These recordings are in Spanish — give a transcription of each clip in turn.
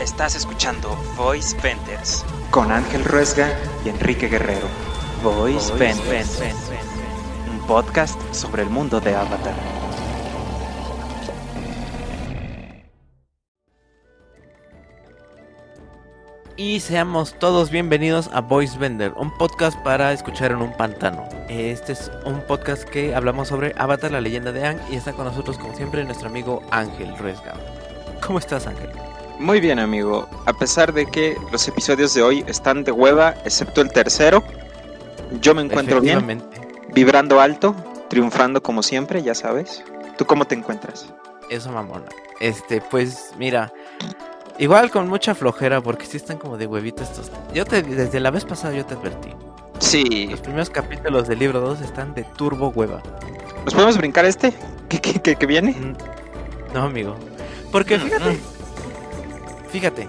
Estás escuchando Voice Vendors con Ángel Ruesga y Enrique Guerrero. Voice Vendors, un podcast sobre el mundo de Avatar. Y seamos todos bienvenidos a Voice Vender, un podcast para escuchar en un pantano. Este es un podcast que hablamos sobre Avatar, la leyenda de Ang, y está con nosotros como siempre nuestro amigo Ángel Ruesga. ¿Cómo estás Ángel? Muy bien amigo, a pesar de que los episodios de hoy están de hueva, excepto el tercero, yo me encuentro bien, vibrando alto, triunfando como siempre, ya sabes. ¿Tú cómo te encuentras? Eso mamona. Este, pues mira, Igual con mucha flojera, porque sí están como de huevitos estos. Yo te, desde la vez pasada yo te advertí. Sí. Los primeros capítulos del libro 2 están de turbo hueva. ¿Nos podemos brincar este? ¿Qué, viene? Mm, no, amigo. Porque mm, fíjate. Fíjate.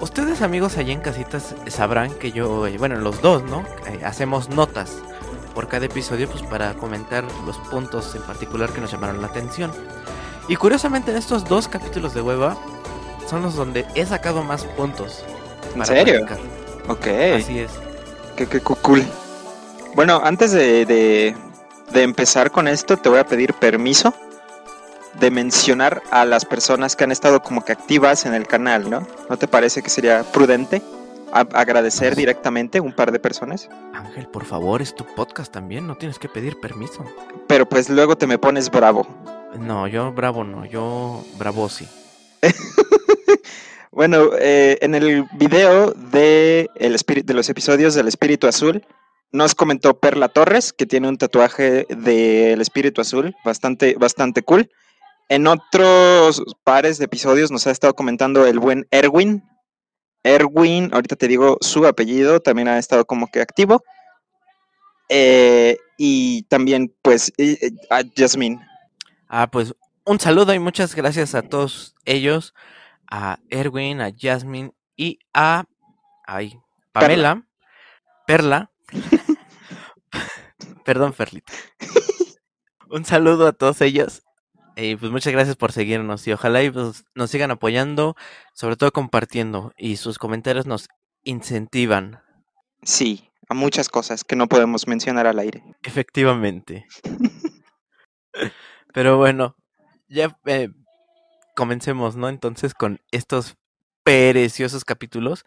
Ustedes, amigos, allá en casitas sabrán que yo, eh, bueno, los dos, ¿no? Eh, hacemos notas por cada episodio, pues para comentar los puntos en particular que nos llamaron la atención. Y curiosamente en estos dos capítulos de hueva son los donde he sacado más puntos. ¿En serio? Ok. Así es. Qué, qué cool. Bueno, antes de, de, empezar con esto, te voy a pedir permiso de mencionar a las personas que han estado como que activas en el canal, ¿no? ¿No te parece que sería prudente agradecer directamente un par de personas? Ángel, por favor, es tu podcast también, no tienes que pedir permiso. Pero pues luego te me pones bravo. No, yo bravo no, yo bravo sí. bueno, eh, en el video de, el de los episodios del Espíritu Azul, nos comentó Perla Torres, que tiene un tatuaje del Espíritu Azul, bastante, bastante cool. En otros pares de episodios nos ha estado comentando el buen Erwin. Erwin, ahorita te digo su apellido, también ha estado como que activo. Eh, y también, pues, a Jasmine. Ah, pues un saludo y muchas gracias a todos ellos a Erwin, a Jasmine y a ay, Pamela, Perla. Perdón, Ferlita. Un saludo a todos ellos. Y pues muchas gracias por seguirnos y ojalá pues, nos sigan apoyando, sobre todo compartiendo y sus comentarios nos incentivan. Sí, a muchas cosas que no podemos mencionar al aire. Efectivamente. Pero bueno, ya eh, comencemos, ¿no? Entonces con estos preciosos capítulos,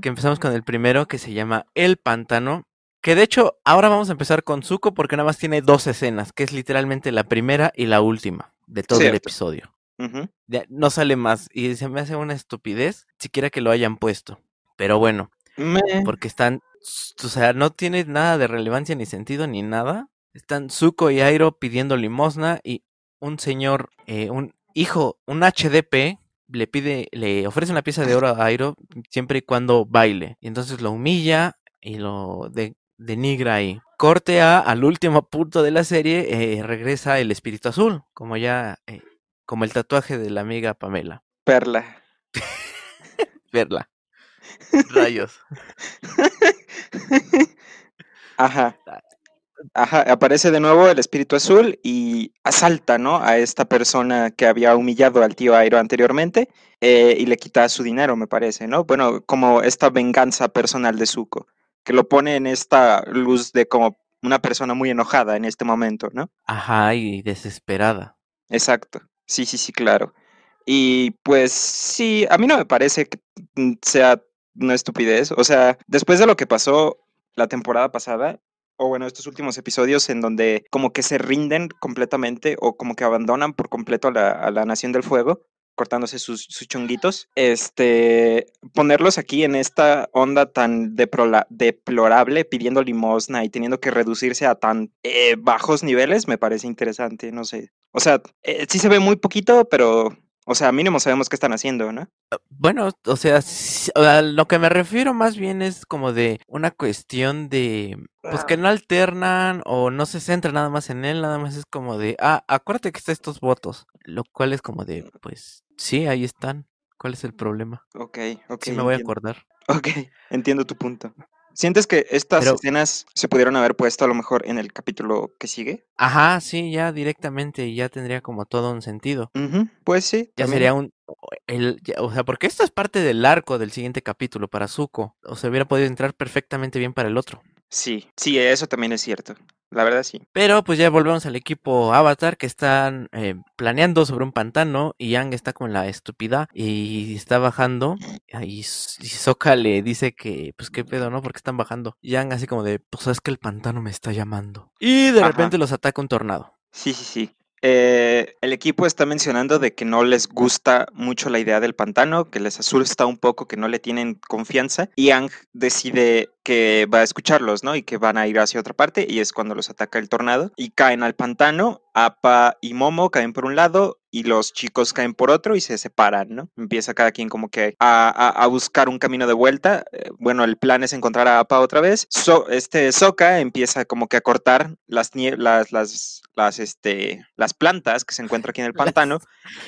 que empezamos con el primero que se llama El Pantano, que de hecho ahora vamos a empezar con Zuko porque nada más tiene dos escenas, que es literalmente la primera y la última de todo el episodio. no sale más y se me hace una estupidez siquiera que lo hayan puesto. Pero bueno, porque están, o sea, no tiene nada de relevancia ni sentido ni nada. Están Zuko y Airo pidiendo limosna y un señor, eh, un hijo, un HDP, le pide, le ofrece una pieza de oro a Airo siempre y cuando baile. Y entonces lo humilla y lo denigra ahí. Corte A, al último punto de la serie, eh, regresa el espíritu azul, como ya, eh, como el tatuaje de la amiga Pamela. Perla. Perla. Rayos. Ajá. Ah, Ajá, aparece de nuevo el espíritu azul y asalta, ¿no? A esta persona que había humillado al tío Airo anteriormente eh, y le quita su dinero, me parece, ¿no? Bueno, como esta venganza personal de Zuko, que lo pone en esta luz de como una persona muy enojada en este momento, ¿no? Ajá, y desesperada. Exacto, sí, sí, sí, claro. Y pues sí, a mí no me parece que sea una estupidez. O sea, después de lo que pasó la temporada pasada, o bueno, estos últimos episodios en donde como que se rinden completamente o como que abandonan por completo a la, Nación del Fuego, cortándose sus, chonguitos, este, ponerlos aquí en esta onda tan deplorable, pidiendo limosna y teniendo que reducirse a tan eh, bajos niveles, me parece interesante, no sé. O sea, eh, sí se ve muy poquito, pero o sea, mínimo sabemos qué están haciendo, ¿no? Ah, bueno, o sea, lo que me refiero más bien es como de una cuestión de, pues que no alternan o no se centra nada más en él, nada más es como de, ah, acuérdate que está estos votos, lo cual es como de, pues sí, ahí están. ¿Cuál es el problema? Ok, ok. Sí me voy a acordar. Ok, entiendo tu punto. ¿Sientes que estas escenas se pudieron haber puesto a lo mejor en el capítulo que sigue? Ajá, sí, ya directamente y ya tendría como todo un sentido. Pues sí. Ya sería un... El, o sea, porque esto es parte del arco del siguiente capítulo para Zuko. O sea, hubiera podido entrar perfectamente bien para el otro. Sí, sí, eso también es cierto. La verdad sí. Pero pues ya volvemos al equipo Avatar que están eh, planeando sobre un pantano y Yang está con la estúpida y está bajando y, y Sokka le dice que pues qué pedo, ¿no? Porque están bajando. Yang así como de, pues es que el pantano me está llamando. Y de repente los ataca un tornado. Sí, sí, sí. Eh, el equipo está mencionando de que no les gusta mucho la idea del pantano, que les asusta un poco, que no le tienen confianza. Y Ang decide que va a escucharlos, ¿no? Y que van a ir hacia otra parte y es cuando los ataca el tornado y caen al pantano. Apa y Momo caen por un lado y los chicos caen por otro y se separan, ¿no? Empieza cada quien como que a, buscar un camino de vuelta. Eh, bueno, el plan es encontrar a Apa otra vez. este Soka empieza como que a cortar las, las, las, las, este, las plantas que se encuentran aquí en el pantano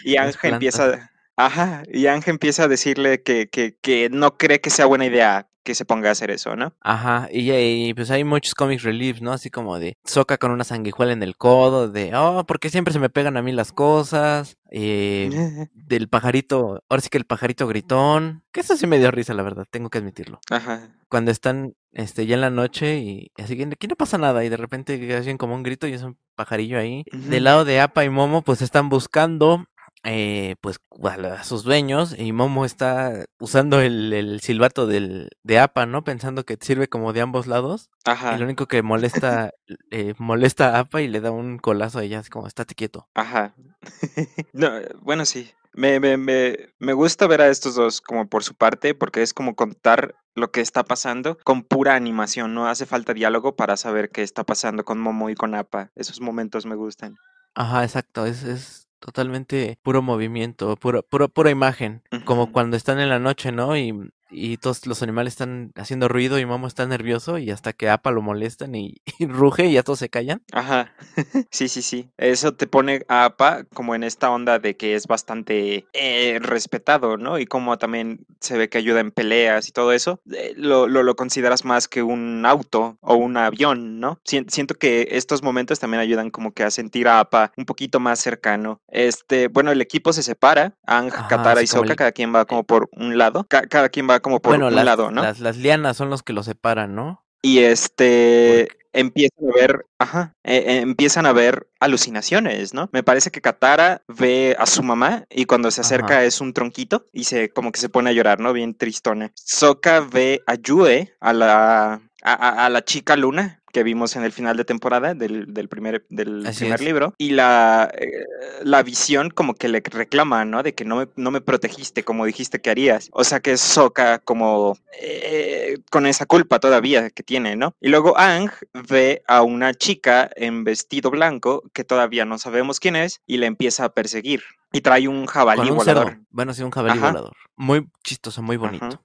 y Ángel empieza... Ajá, y Ángel empieza a decirle que, que, que no cree que sea buena idea que se ponga a hacer eso, ¿no? Ajá, y, pues hay muchos comic reliefs, ¿no? Así como de Soca con una sanguijuela en el codo, de, oh, porque siempre se me pegan a mí las cosas, eh, del pajarito, ahora sí que el pajarito gritón, que eso sí me dio risa, la verdad, tengo que admitirlo. Ajá. Cuando están este, ya en la noche y así que aquí no pasa nada y de repente hacen como un grito y es un pajarillo ahí. Del lado de Apa y Momo pues están buscando eh, pues a, sus dueños y Momo está usando el, silbato del, de APA, ¿no? Pensando que sirve como de ambos lados. Ajá. Y lo único que molesta, eh, molesta a APA y le da un colazo a ella, así como, estate quieto. Ajá. no, bueno, sí. Me, me, me, me gusta ver a estos dos como por su parte, porque es como contar lo que está pasando con pura animación, no hace falta diálogo para saber qué está pasando con Momo y con APA. Esos momentos me gustan. Ajá, exacto, es, es totalmente puro movimiento, puro, puro, pura imagen, como cuando están en la noche, ¿no? Y y todos los animales están haciendo ruido y Momo está nervioso y hasta que Apa lo molestan y, ruge y ya todos se callan. Ajá, sí, sí, sí. Eso te pone a Apa como en esta onda de que es bastante eh, respetado, ¿no? Y como también se ve que ayuda en peleas y todo eso, eh, lo, lo, consideras más que un auto o un avión, ¿no? Siento que estos momentos también ayudan como que a sentir a Apa un poquito más cercano. Este, bueno, el equipo se separa, Ang, Katara y Soka, cada quien va como por un lado, cada quien va como por un lado, ¿no? Las, las lianas son los que los separan, ¿no? Y este empiezan a ver, ajá, e, e, empiezan a ver alucinaciones, ¿no? Me parece que Katara ve a su mamá y cuando se acerca es un tronquito y se como que se pone a llorar, ¿no? Bien tristona. Soka ve a Yue, a la a, a, la chica Luna, que vimos en el final de temporada del, primer, del primer libro. Y la, eh, la visión como que le reclama, ¿no? De que no me, no me protegiste como dijiste que harías. O sea que Soka como eh, con esa culpa todavía que tiene, ¿no? Y luego Ang ve a una chica en vestido blanco que todavía no sabemos quién es y le empieza a perseguir. Y trae un jabalí volador. Bueno, sí, un jabalí volador. Muy chistoso, muy bonito.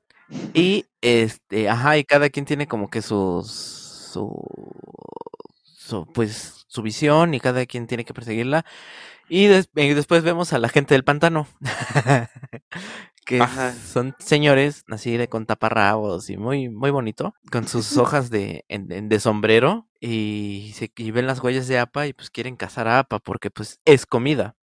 Y este, ajá, y cada quien tiene como que sus su, pues su visión y cada quien tiene que perseguirla. Y, después vemos a la gente del pantano. que son señores así de con taparrabos y muy, muy bonito, con sus hojas de, de sombrero y, se, ven las huellas de APA y pues quieren cazar a APA porque pues es comida.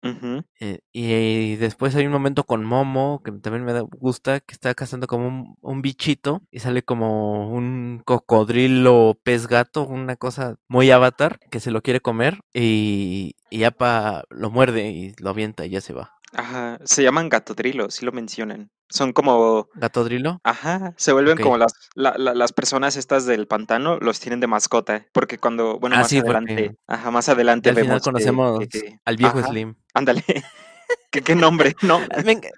Eh, y, después hay un momento con Momo que también me gusta, que está cazando como un, bichito y sale como un cocodrilo pez gato, una cosa muy avatar que se lo quiere comer y, y APA lo muerde y lo avienta y ya se va. Ajá, se llaman gatodrilo, sí lo mencionan. Son como... ¿Gatodrilo? Ajá, se vuelven como las, las personas estas del pantano, los tienen de mascota, porque cuando, bueno, ah, más adelante, ajá, más adelante al final conocemos al viejo Slim. Ándale, ¿Qué, nombre, ¿no?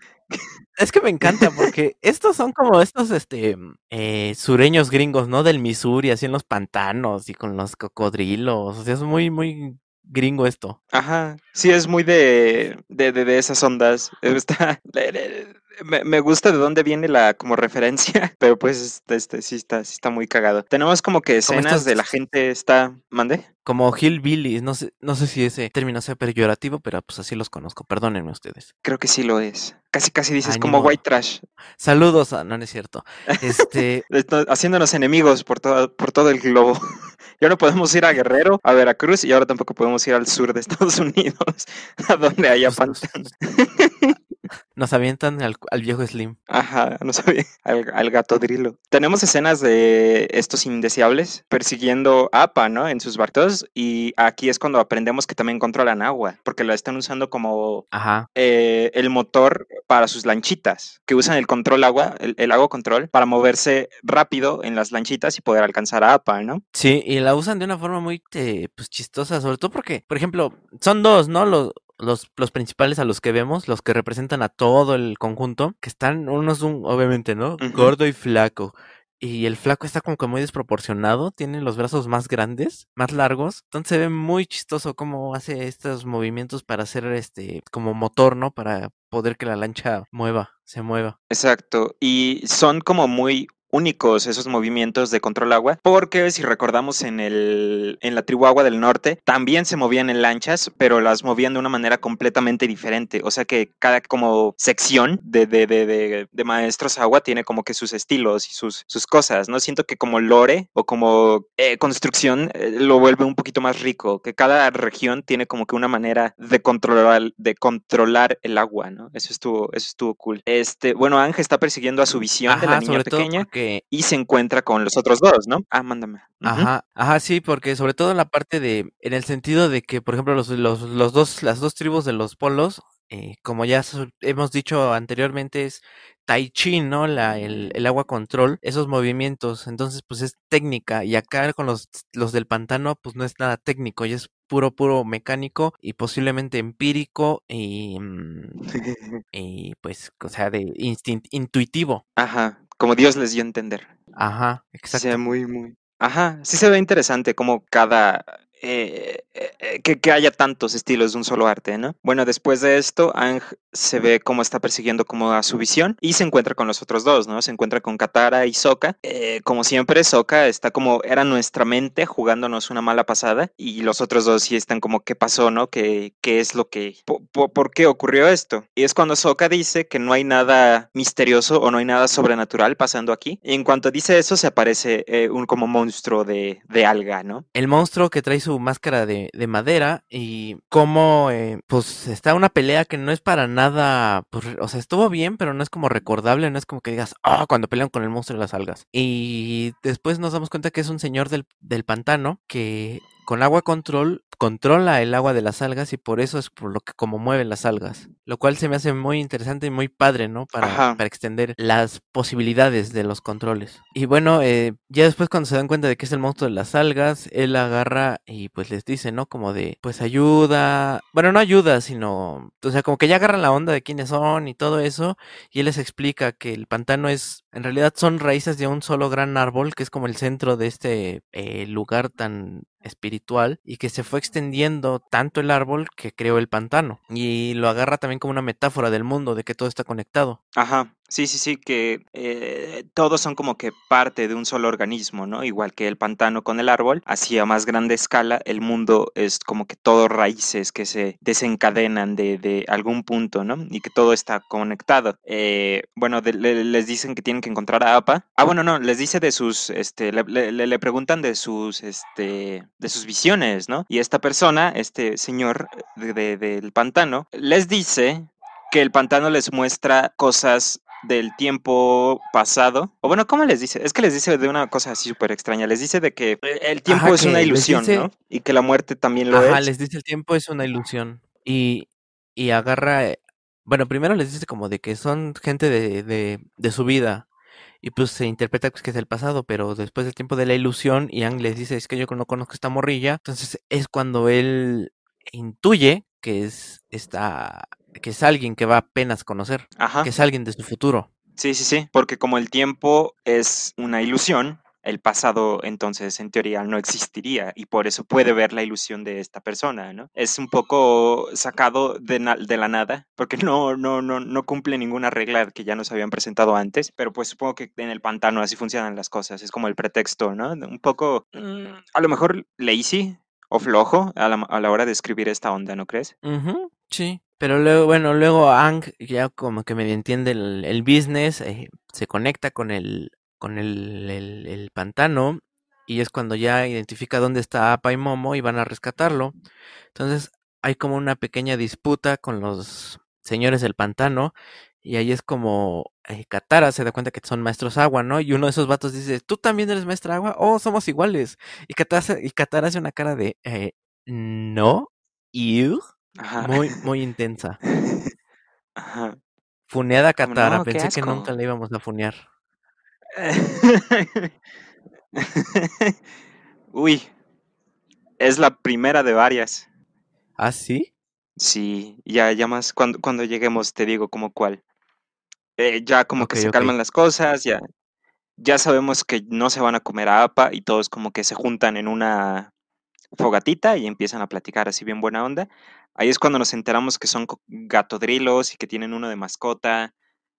Es que me encanta porque estos son como estos este eh, sureños gringos, ¿no? Del Missouri, así en los pantanos y con los cocodrilos. O sea, es muy, muy gringo esto. Ajá, sí, es muy de, de, de, esas ondas. Está, me, gusta de dónde viene la como referencia, pero pues este, este sí está, sí está muy cagado. Tenemos como que escenas de la gente está, mande. Como Hillbilly, no sé, no sé si ese término sea peyorativo, pero pues así los conozco. Perdónenme ustedes. Creo que sí lo es. Casi casi dices como white trash. Saludos, a... no, no es cierto. Este haciéndonos enemigos por todo por todo el globo. Ya no podemos ir a Guerrero, a Veracruz y ahora tampoco podemos ir al sur de Estados Unidos, a donde haya pantanos. Nos avientan al, viejo Slim. Ajá, nos avientan al, gato Drilo. Tenemos escenas de estos indeseables persiguiendo a Apa, ¿no? En sus barcos. Y aquí es cuando aprendemos que también controlan agua, porque la están usando como eh, el motor para sus lanchitas, que usan el control agua, el, agua control, para moverse rápido en las lanchitas y poder alcanzar a Apa, ¿no? Sí, y la usan de una forma muy eh, pues, chistosa, sobre todo porque, por ejemplo, son dos, ¿no? Los, los, los principales a los que vemos, los que representan a todo el conjunto, que están unos, obviamente, ¿no? Gordo y flaco. Y el flaco está como que muy desproporcionado, tiene los brazos más grandes, más largos, entonces se ve muy chistoso cómo hace estos movimientos para hacer este como motor, ¿no? Para poder que la lancha mueva, se mueva. Exacto, y son como muy únicos esos movimientos de control agua, porque si recordamos en, el, en la tribu agua del norte, también se movían en lanchas, pero las movían de una manera completamente diferente. O sea que cada como sección de, de, de, de maestros agua tiene como que sus estilos y sus, sus cosas, ¿no? Siento que como lore o como eh, construcción eh, lo vuelve un poquito más rico, que cada región tiene como que una manera de controlar, de controlar el agua, ¿no? Eso estuvo, eso estuvo cool. Este, bueno, Ángel está persiguiendo a su visión de la niña pequeña y se encuentra con los otros dos, ¿no? Ah, mándame. Ajá, ajá, sí, porque sobre todo en la parte de, en el sentido de que, por ejemplo, los, los, los dos, las dos tribus de los polos, eh, como ya hemos dicho anteriormente, es Tai Chi, ¿no? La, el, el, agua control, esos movimientos, entonces pues es técnica y acá con los, los del pantano pues no es nada técnico, y es puro, puro mecánico y posiblemente empírico y, mm, y pues, o sea, de instinto, intuitivo. Ajá, como Dios les dio a entender. Ajá, exacto. Sí, muy, muy. Ajá, sí se ve interesante como cada eh, eh, que, haya tantos estilos de un solo arte, ¿no? Bueno, después de esto, Ang se ve cómo está persiguiendo como a su visión y se encuentra con los otros dos, ¿no? Se encuentra con Katara y Sokka. Eh, como siempre, Sokka está como, era nuestra mente jugándonos una mala pasada y los otros dos sí están como, ¿qué pasó, no? ¿Qué, qué es lo que, por, qué ocurrió esto? Y es cuando Sokka dice que no hay nada misterioso o no hay nada sobrenatural pasando aquí. Y en cuanto dice eso, se aparece un como monstruo de, de alga, ¿no? El monstruo que trae su máscara de, madera y como eh, pues está una pelea que no es para nada, pues, o sea, estuvo bien, pero no es como recordable, no es como que digas, ah, cuando pelean con el monstruo de las algas. Y después nos damos cuenta que es un señor del, del pantano que con agua control controla el agua de las algas y por eso es por lo que como mueven las algas. Lo cual se me hace muy interesante y muy padre, ¿no? Para, para extender las posibilidades de los controles. Y bueno, eh, ya después cuando se dan cuenta de que es el monstruo de las algas, él agarra y pues les dice, ¿no? Como de, pues ayuda. Bueno, no ayuda, sino, o sea, como que ya agarran la onda de quiénes son y todo eso. Y él les explica que el pantano es, en realidad son raíces de un solo gran árbol, que es como el centro de este eh, lugar tan espiritual y que se fue extendiendo tanto el árbol que creó el pantano. Y lo agarra también como una metáfora del mundo, de que todo está conectado. Ajá. Sí, sí, sí, que eh, todos son como que parte de un solo organismo, ¿no? Igual que el pantano con el árbol, así a más grande escala, el mundo es como que todo raíces que se desencadenan de, de algún punto, ¿no? Y que todo está conectado. Eh, bueno, les dicen que tienen que encontrar a APA. Ah, bueno, no, les dice de sus, este, le, le, preguntan de sus, este, de sus visiones, ¿no? Y esta persona, este señor del pantano, les dice que el pantano les muestra cosas del tiempo pasado. O bueno, ¿cómo les dice? Es que les dice de una cosa así súper extraña. Les dice de que el tiempo es una ilusión, ¿no? Y que la muerte también lo Ajá, les dice el tiempo es una ilusión. Y, y agarra... Eh, bueno, primero les dice como de que son gente de, de, de su vida. Y pues se interpreta pues, que es el pasado, pero después del tiempo de la ilusión, Yang les dice, es que yo no conozco esta morrilla. Entonces es cuando él intuye que es esta que es alguien que va apenas a conocer, que es alguien de su futuro. Sí, sí, sí, porque como el tiempo es una ilusión, el pasado entonces en teoría no existiría y por eso puede ver la ilusión de esta persona, ¿no? Es un poco sacado de, de, la nada porque no, no, no, no cumple ninguna regla que ya nos habían presentado antes, pero pues supongo que en el pantano así funcionan las cosas, es como el pretexto, ¿no? Un poco, mm, a lo mejor lazy o flojo a la, a la hora de escribir esta onda, ¿no crees? sí. Pero luego, bueno, luego Ang ya como que medio entiende el, business, eh, se conecta con el, con el, el, pantano y es cuando ya identifica dónde está Apa y Momo y van a rescatarlo. Entonces hay como una pequeña disputa con los señores del pantano y ahí es como eh, Katara se da cuenta que son maestros agua, ¿no? Y uno de esos vatos dice, ¿tú también eres maestra agua? Oh, somos iguales. Y Katara, y Katara hace una cara de, eh, no, you, muy, muy intensa. Ajá. Funeada Katara, pensé que nunca le íbamos a funear. Uy, es la primera de varias. ¿Ah, sí? Sí, ya, ya más cuando, cuando lleguemos te digo como cuál. Eh, ya como que se calman las cosas, ya, ya sabemos que no se van a comer a APA y todos como que se juntan en una fogatita y empiezan a platicar así bien buena onda. Ahí es cuando nos enteramos que son gatodrilos y que tienen uno de mascota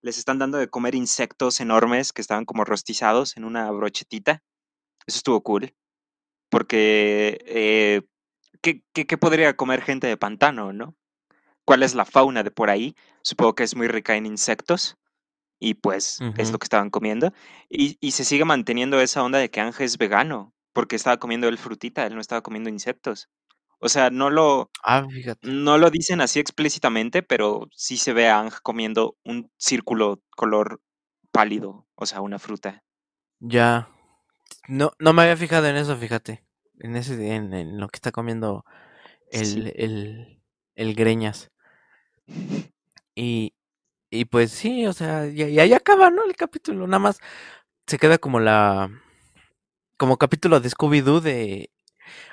les están dando de comer insectos enormes que estaban como rostizados en una brochetita. Eso estuvo cool. Porque, eh, ¿qué, qué, podría comer gente de pantano, no? ¿Cuál es la fauna de por ahí? Supongo que es muy rica en insectos. Y pues es lo que estaban comiendo. Y, y, se sigue manteniendo esa onda de que Ángel es vegano. Porque estaba comiendo el frutita, él no estaba comiendo insectos. O sea, no lo, ah, no lo dicen así explícitamente, pero sí se ve a Ang comiendo un círculo color pálido, o sea, una fruta. Ya. No, no me había fijado en eso, fíjate. En ese, en, en lo que está comiendo el, el, el greñas. Y, y pues sí, o sea, y, ahí acaba, ¿no? El capítulo. Nada más se queda como la. Como capítulo de Scooby-Doo de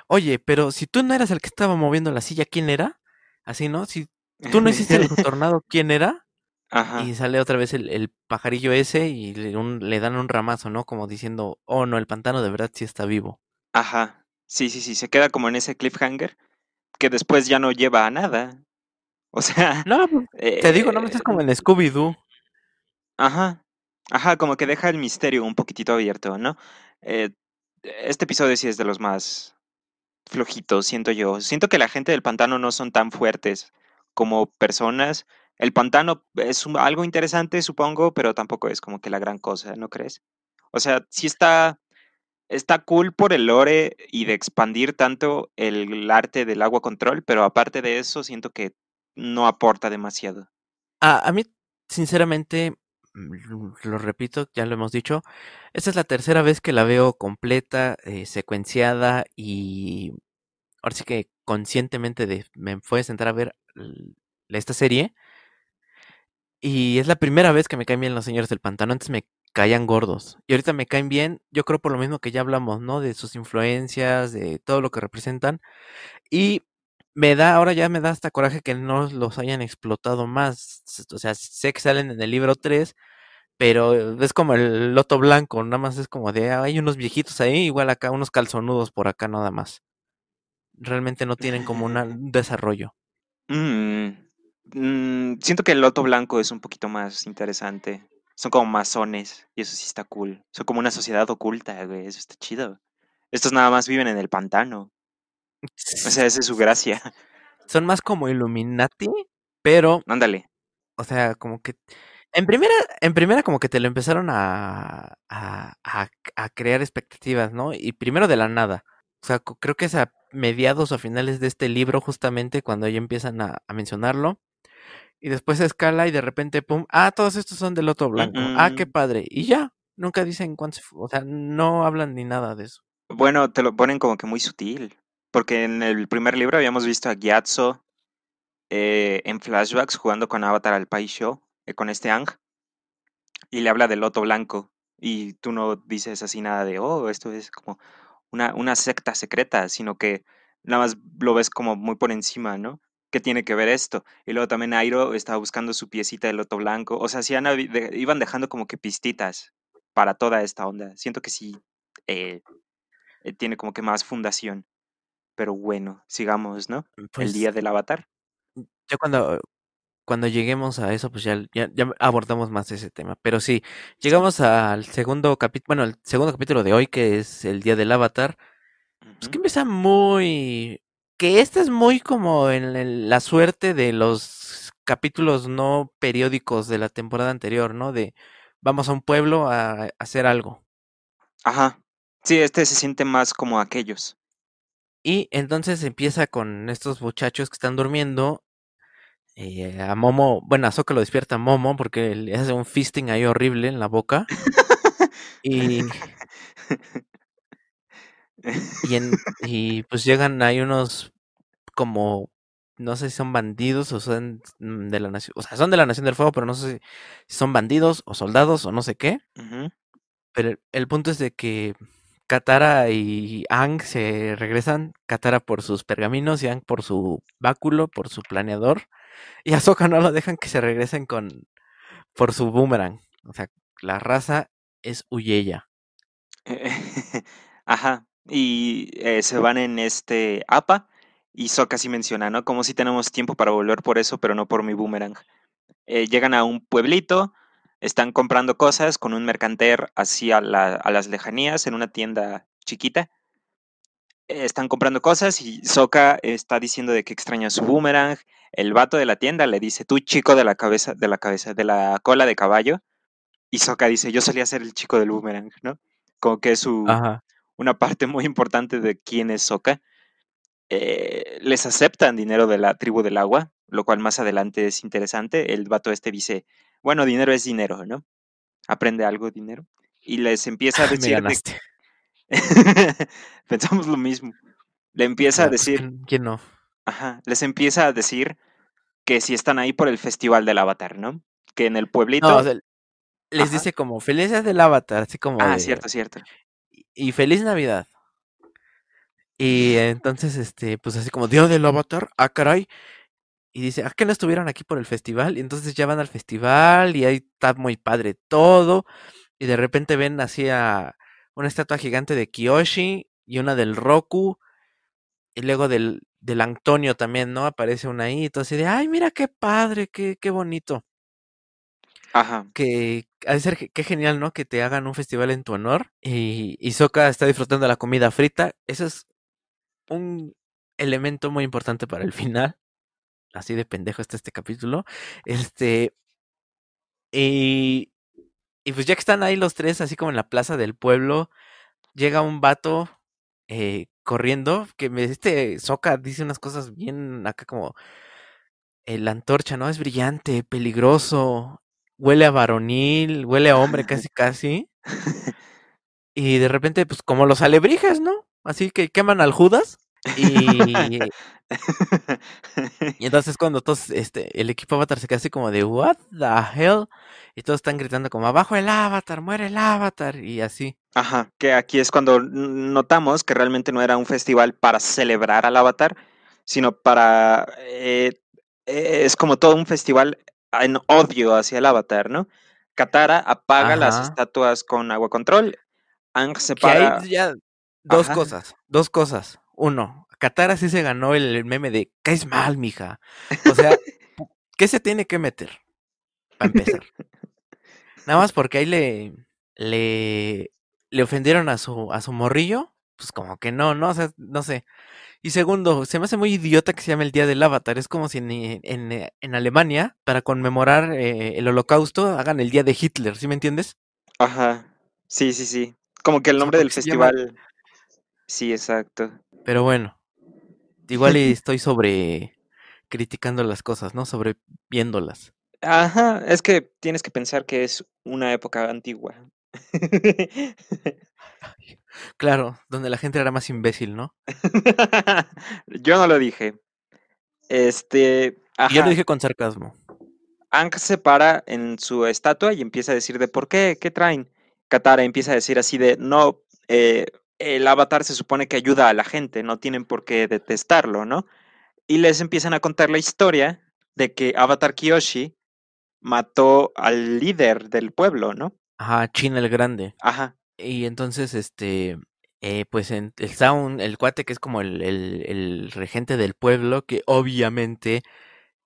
Oye, pero si tú no eras el que estaba moviendo la silla, ¿quién era? Así, ¿no? Si tú no hiciste el tornado, ¿quién era? Ajá. Y sale otra vez el, pajarillo ese y le, le, dan un ramazo, ¿no? Como diciendo, oh no, el pantano de verdad sí está vivo. Ajá. Sí, sí, sí, se queda como en ese cliffhanger que después ya no lleva a nada. O sea. No, pues, te digo, no me estás como en eh, Scooby-Doo. Ajá. Ajá, como que deja el misterio un poquitito abierto, ¿no? Eh, este episodio sí es de los más flojitos, siento yo. Siento que la gente del pantano no son tan fuertes como personas. El pantano es algo interesante, supongo, pero tampoco es como que la gran cosa, ¿no crees? O sea, sí está, está cool por el lore y de expandir tanto el arte del agua control, pero aparte de eso, siento que no aporta demasiado. a mí, sinceramente, lo repito, ya lo hemos dicho, esta es la tercera vez que la veo completa, eh, secuenciada y ahora sí que conscientemente de, me fue a sentar a ver esta serie. Y es la primera vez que me caen bien los señores del pantano. Antes me caían gordos. Y ahorita me caen bien, yo creo por lo mismo que ya hablamos, ¿no? De sus influencias, de todo lo que representan. Y me da, ahora ya me da hasta coraje que no los hayan explotado más. O sea, sé que salen en el libro 3, pero es como el loto blanco, nada más es como de, hay unos viejitos ahí, igual acá, unos calzonudos por acá nada más. Realmente no tienen como un desarrollo. Mm, mm, siento que el loto blanco es un poquito más interesante. Son como masones y eso sí está cool. Son como una sociedad oculta, güey, eso está chido. Estos nada más viven en el pantano. O sea, esa es su gracia. Son más como Illuminati, pero... Ándale. O sea, como que en primera, en primera como que te lo empezaron a, a, a, crear expectativas, ¿no? Y primero de la nada. O sea, creo que es a mediados o finales de este libro justamente cuando ya empiezan a, mencionarlo. Y después se escala y de repente, pum, ah, todos estos son del Loto Blanco. Ah, qué padre. Y ya, nunca dicen cuánto, o sea, no hablan ni nada de eso. Bueno, te lo ponen como que muy sutil. Porque en el primer libro habíamos visto a Gyatso eh, en flashbacks jugando con Avatar al Pai Show eh, con este Ang, y le habla del loto blanco, y tú no dices así nada de, oh, esto es como una, una secta secreta, sino que nada más lo ves como muy por encima, ¿no? ¿Qué tiene que ver esto? Y luego también Airo estaba buscando su piecita de loto blanco, o sea, sí iban dejando como que pistitas para toda esta onda. Siento que sí, eh, eh, tiene como que más fundación. Pero bueno, sigamos, ¿no? el Pues día del avatar. yo cuando, cuando lleguemos a eso, pues ya, ya, ya abordamos más ese tema. Pero sí, llegamos al segundo capítulo, bueno, el segundo capítulo de hoy, que es el día del avatar. Pues que empieza muy... Que este es muy como en el- la suerte de los capítulos no periódicos de la temporada anterior, ¿no? De vamos a un pueblo a, a hacer algo. Ajá. Sí, este se siente más como aquellos. Y entonces empieza con estos muchachos que están durmiendo. eh, a Momo, bueno, a Sokka lo despierta a Momo porque le hace un fisting ahí horrible en la boca. Y, y, en, y pues llegan ahí unos como, no sé si son bandidos o son de la nación, o sea, son de la Nación del Fuego, pero no sé si son bandidos o soldados o no sé qué. Pero el, el punto es de que Katara y Ang se regresan, Katara por sus pergaminos y Ang por su báculo, por su planeador, y a no lo dejan que se regresen con por su boomerang. O sea, la raza es Uyeya. Ajá. Y eh, se van en este APA. Y Sokka sí menciona, ¿no? Como si tenemos tiempo para volver por eso, pero no por mi boomerang. Eh, llegan a un pueblito, están comprando cosas con un mercanter hacia la- a las lejanías en una tienda chiquita. Están comprando cosas y Sokka está diciendo de que extraña su boomerang. El vato de la tienda le dice, tú chico de la cabeza, de la cabeza, de la cola de caballo. Y Sokka dice, yo solía ser el chico del boomerang, ¿no? Como que es su, Ajá. una parte muy importante de quién es Sokka. Eh, les aceptan dinero de la tribu del agua, lo cual más adelante es interesante. El vato este dice, bueno, dinero es dinero, ¿no? Aprende algo, dinero. Y les empieza a decir de... Pensamos lo mismo. Le empieza a pues, decir, ¿quién, quién no? ajá, les empieza a decir que si están ahí por el festival del avatar, ¿no? Que en el No, pueblito... o sea, les Ajá. dice como felices del avatar, así como Ah, de cierto, cierto. y feliz Navidad. Y entonces, este, pues así como Día del Avatar, ah, caray. Y dice, ¿a qué no estuvieron aquí por el festival? Y entonces ya van al festival y ahí está muy padre todo. Y de repente ven así a una estatua gigante de Kiyoshi y una del Roku. Y luego del, del Antonio también, ¿no? Aparece una ahí. Y todo así de, ay, mira qué padre, qué, qué bonito. Ajá. Que ha de ser, qué genial, ¿no? Que te hagan un festival en tu honor. Y, y Sokka está disfrutando la comida frita. Eso es un elemento muy importante para el final. Así de pendejo está este capítulo. Este. Y. Y pues ya que están ahí los tres, así como en la plaza del pueblo, llega un vato eh, corriendo. Que me, este Sokka dice unas cosas bien acá como. eh, la antorcha, ¿no? Es brillante, peligroso. Huele a varonil, huele a hombre casi casi. Y de repente, pues como los alebrijes, ¿no? Así que queman al Judas. Y, y entonces cuando todos, este, el equipo Avatar se queda así como de What the hell? Y todos están gritando como abajo el Avatar, muere el Avatar, y así. Ajá, que aquí es cuando notamos que realmente no era un festival para celebrar al avatar, sino para... eh, eh, es como todo un festival en odio hacia el avatar, ¿no? Katara apaga las estatuas con agua control, Ang se Que para... hay ya dos Ajá. cosas, dos cosas. Uno, Katara sí se ganó el meme de caes mal, mija. O sea, ¿qué se tiene que meter? Para empezar. Nada más porque ahí le, le, le ofendieron a su, a su morrillo. Pues como que no, no, o sea, no sé. Y segundo, se me hace muy idiota que se llame el Día del Avatar. Es como si en, en, en Alemania, para conmemorar eh, el holocausto, hagan el Día de Hitler, ¿sí me entiendes? Ajá, sí, sí, sí. Como que el nombre del llama... festival... Sí, exacto. Pero bueno, igual y estoy sobre criticando las cosas, ¿no? Sobre viéndolas. Ajá, es que tienes que pensar que es una época antigua. Claro, donde la gente era más imbécil, ¿no? Yo no lo dije. Este, yo lo dije con sarcasmo. Aang se para en su estatua y empieza a decir de por qué, qué traen. Katara empieza a decir así de no, eh, el avatar se supone que ayuda a la gente, no tienen por qué detestarlo, ¿no? Y les empiezan a contar la historia de que Avatar Kiyoshi mató al líder del pueblo, ¿no? Ajá, China el Grande. Ajá. Y entonces, este, eh, pues en, está un, el cuate que es como el, el, regente del pueblo, que obviamente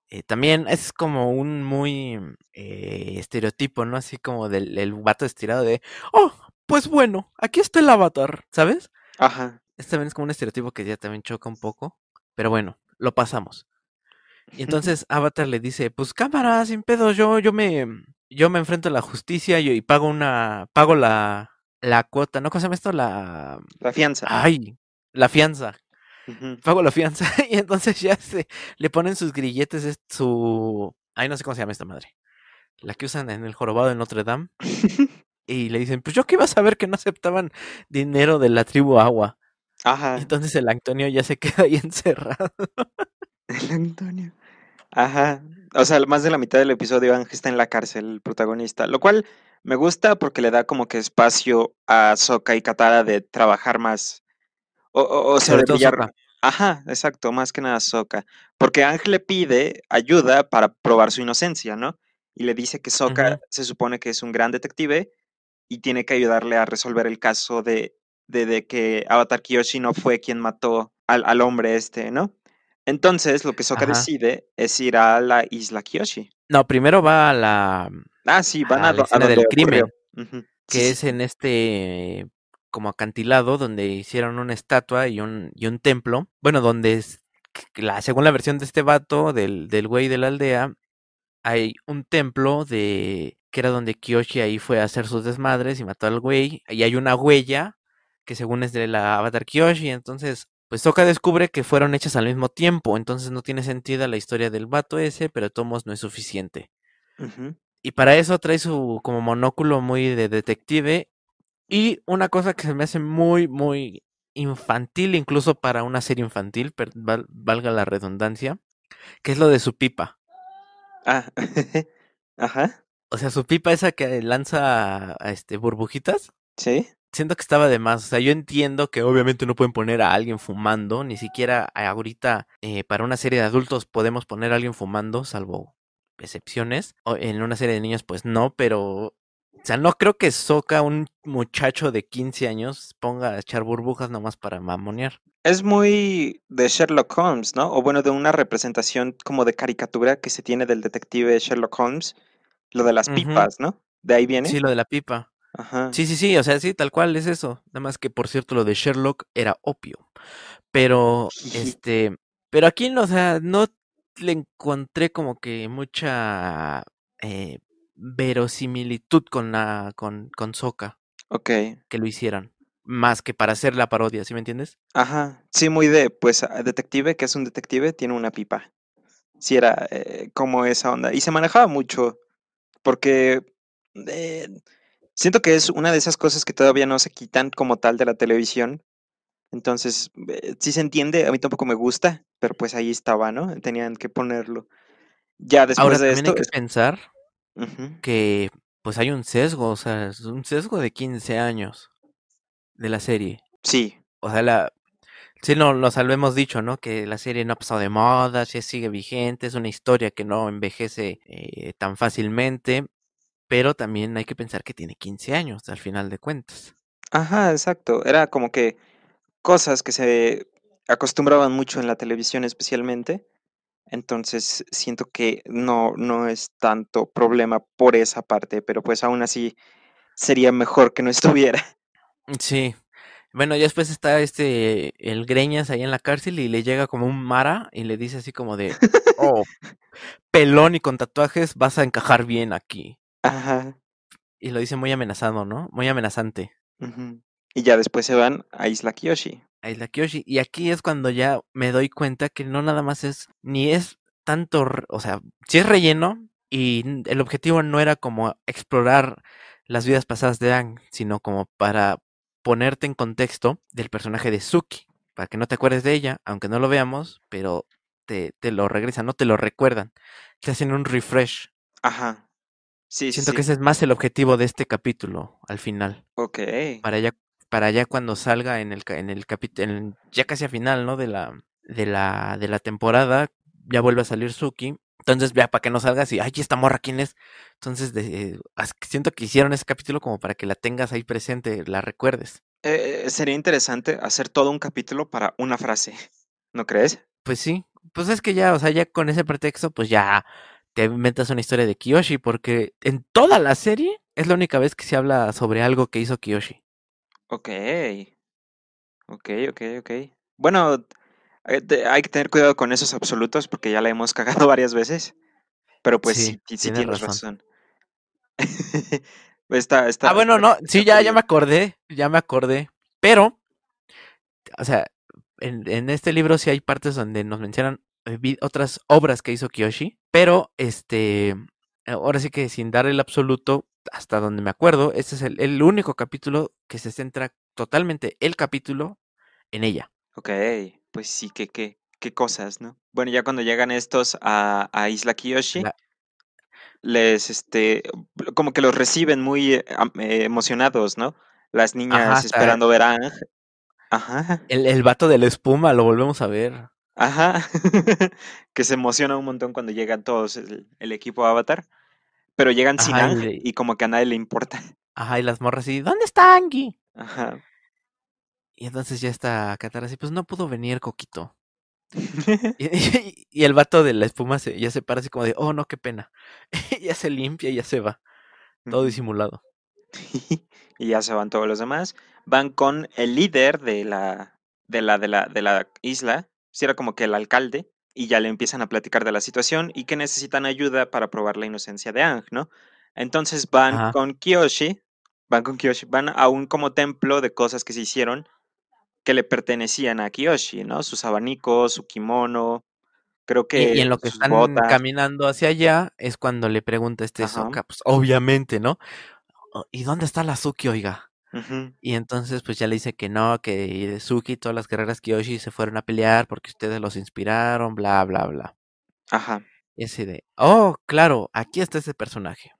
eh, también es como un muy eh, estereotipo, ¿no? Así como del el vato estirado de, oh, pues bueno, aquí está el avatar, ¿sabes? Ajá. Este también es como un estereotipo que ya también choca un poco, pero bueno, lo pasamos. Y entonces Avatar le dice, pues cámara, sin pedo, yo, yo me, yo me enfrento a la justicia y, y pago una, pago la, la cuota, ¿no? ¿Cómo se llama esto? La... La fianza. Ay, la fianza. Pago la fianza. y entonces ya se le ponen sus grilletes, es su... Ay, no sé cómo se llama esta madre. La que usan en el jorobado de Notre Dame. y le dicen, pues yo que iba a saber que no aceptaban dinero de la tribu Agua. Ajá. entonces el Antonio ya se queda ahí encerrado. el Antonio. Ajá. O sea, más de la mitad del episodio Ángel está en la cárcel, el protagonista. Lo cual me gusta porque le da como que espacio a Soka y Katara de trabajar más. O, o, sea, de pillar. Ajá, exacto, más que nada Soka. Porque Ángel le pide ayuda para probar su inocencia, ¿no? Y le dice que Soka se supone que es un gran detective y tiene que ayudarle a resolver el caso de, de, de que Avatar Kiyoshi no fue quien mató al, al hombre este, ¿no? Entonces, lo que Soka decide es ir a la isla Kiyoshi. No, primero va a la. Ah, sí, van a, la del crimen. Que es en este como acantilado donde hicieron una estatua y un, y un templo. Bueno, donde es, la, según la versión de este vato, del, del güey de la aldea, hay un templo de que era donde Kiyoshi ahí fue a hacer sus desmadres y mató al güey. Y hay una huella que según es de la Avatar Kiyoshi. Entonces pues Soka descubre que fueron hechas al mismo tiempo, entonces no tiene sentido la historia del vato ese, pero Tomos no es suficiente. Y para eso trae su como monóculo muy de detective y una cosa que se me hace muy, muy infantil, incluso para una serie infantil, valga la redundancia, que es lo de su pipa. Ah, ajá. O sea, su pipa esa que lanza este burbujitas. Sí siento que estaba de más. O sea, yo entiendo que obviamente no pueden poner a alguien fumando, ni siquiera ahorita eh, para una serie de adultos podemos poner a alguien fumando, salvo excepciones. O en una serie de niños, pues no, pero. O sea, no creo que Soca, un muchacho de 15 años, ponga a echar burbujas nomás para mamonear. Es muy de Sherlock Holmes, ¿no? O bueno, de una representación como de caricatura que se tiene del detective Sherlock Holmes, lo de las pipas, ¿no? De ahí viene. Sí, lo de la pipa. Sí, sí, sí, o sea, sí, tal cual es eso. Nada más que, por cierto, lo de Sherlock era opio. Pero, este, pero aquí, no, o sea, no le encontré como que mucha eh, verosimilitud con la, con, con Soka. Ok. Que lo hicieran. Más que para hacer la parodia, ¿sí me entiendes? Ajá. Sí, muy de, pues, detective, que es un detective, tiene una pipa. Sí, era eh, como esa onda. Y se manejaba mucho. Porque. Eh, Siento que es una de esas cosas que todavía no se quitan como tal de la televisión. Entonces, eh, sí se entiende, a mí tampoco me gusta, pero pues ahí estaba, ¿no? Tenían que ponerlo. Ya después Ahora, de también esto. Hay que pensar que pues hay un sesgo, o sea, es un sesgo de 15 años de la serie. Sí. O sea, la. Sí, no, lo hemos dicho, ¿no? Que la serie no ha pasado de moda, sí sigue vigente, es una historia que no envejece eh, tan fácilmente pero también hay que pensar que tiene 15 años al final de cuentas. Ajá, exacto. Era como que cosas que se acostumbraban mucho en la televisión especialmente. Entonces siento que no, no es tanto problema por esa parte, pero pues aún así sería mejor que no estuviera. Sí. Bueno, ya después está este, el Greñas ahí en la cárcel y le llega como un Mara y le dice así como de, oh, pelón y con tatuajes vas a encajar bien aquí. Ajá. Y lo dice muy amenazado, ¿no? Muy amenazante. Y ya después se van a Isla Kyoshi. A Isla Kyoshi. Y aquí es cuando ya me doy cuenta que no nada más es, ni es tanto, o sea, si es relleno y el objetivo no era como explorar las vidas pasadas de Aang, sino como para ponerte en contexto del personaje de Suki, para que no te acuerdes de ella, aunque no lo veamos, pero te, te lo regresan, no te lo recuerdan. Te hacen un refresh. Ajá. Sí, Siento que ese es más el objetivo de este capítulo al final. Ok. Para ya, para ya cuando salga en el, en el capítulo, ya casi a final, ¿no? De la, de la, de la temporada, ya vuelve a salir Suki. Entonces, vea, para que no salgas y, ay, esta morra, ¿quién es? Entonces, de, siento que hicieron ese capítulo como para que la tengas ahí presente, la recuerdes. Eh, sería interesante hacer todo un capítulo para una frase, ¿no crees? Pues sí, pues es que ya, o sea, ya con ese pretexto, pues ya te inventas una historia de Kiyoshi, porque en toda la serie es la única vez que se habla sobre algo que hizo Kiyoshi. Ok. Ok, ok, ok. Bueno, eh, hay que tener cuidado con esos absolutos porque ya la hemos cagado varias veces. Pero pues sí, sí, tienes razón. está, está, ah, bueno, no, sí, ya, ya me acordé, ya me acordé. Pero, o sea, en, en este libro sí hay partes donde nos mencionan eh, otras obras que hizo Kiyoshi, pero este, ahora sí que sin dar el absoluto, hasta donde me acuerdo, este es el, el único capítulo que se centra totalmente el capítulo en ella. Ok, pues sí, qué, qué, qué cosas, ¿no? Bueno, ya cuando llegan estos a, a Isla Kiyoshi, les, este, como que los reciben muy eh, eh, emocionados, ¿no? Las niñas esperando ver a Ajá. El, el vato de la espuma lo volvemos a ver. Ajá. que se emociona un montón cuando llegan todos el, equipo Avatar. Pero llegan sin Ang y como que a nadie le importa. Ajá, y las morras y ¿dónde está Angie? Ajá. Y entonces ya está Katara así, pues no pudo venir, Coquito. y, el vato de la espuma se, ya se para así como de, oh no, qué pena. ya se limpia y ya se va. Todo disimulado. y ya se van todos los demás. Van con el líder de la, de la, de la, de la isla. Si era como que el alcalde. Y ya le empiezan a platicar de la situación y que necesitan ayuda para probar la inocencia de Ang, ¿no? Entonces van con Kiyoshi. Van con Kiyoshi. Van a un como templo de cosas que se hicieron que le pertenecían a Kiyoshi, ¿no? Sus abanicos, su kimono, creo que. Y, en lo que están caminando hacia allá es cuando le pregunta este Soka, pues obviamente, ¿no? Oh, ¿Y dónde está la Suki, oiga? Y entonces, pues ya le dice que no, que Suki y todas las guerreras Kiyoshi se fueron a pelear porque ustedes los inspiraron, bla, bla, bla. Ajá. Y así de, oh, claro, aquí está ese personaje.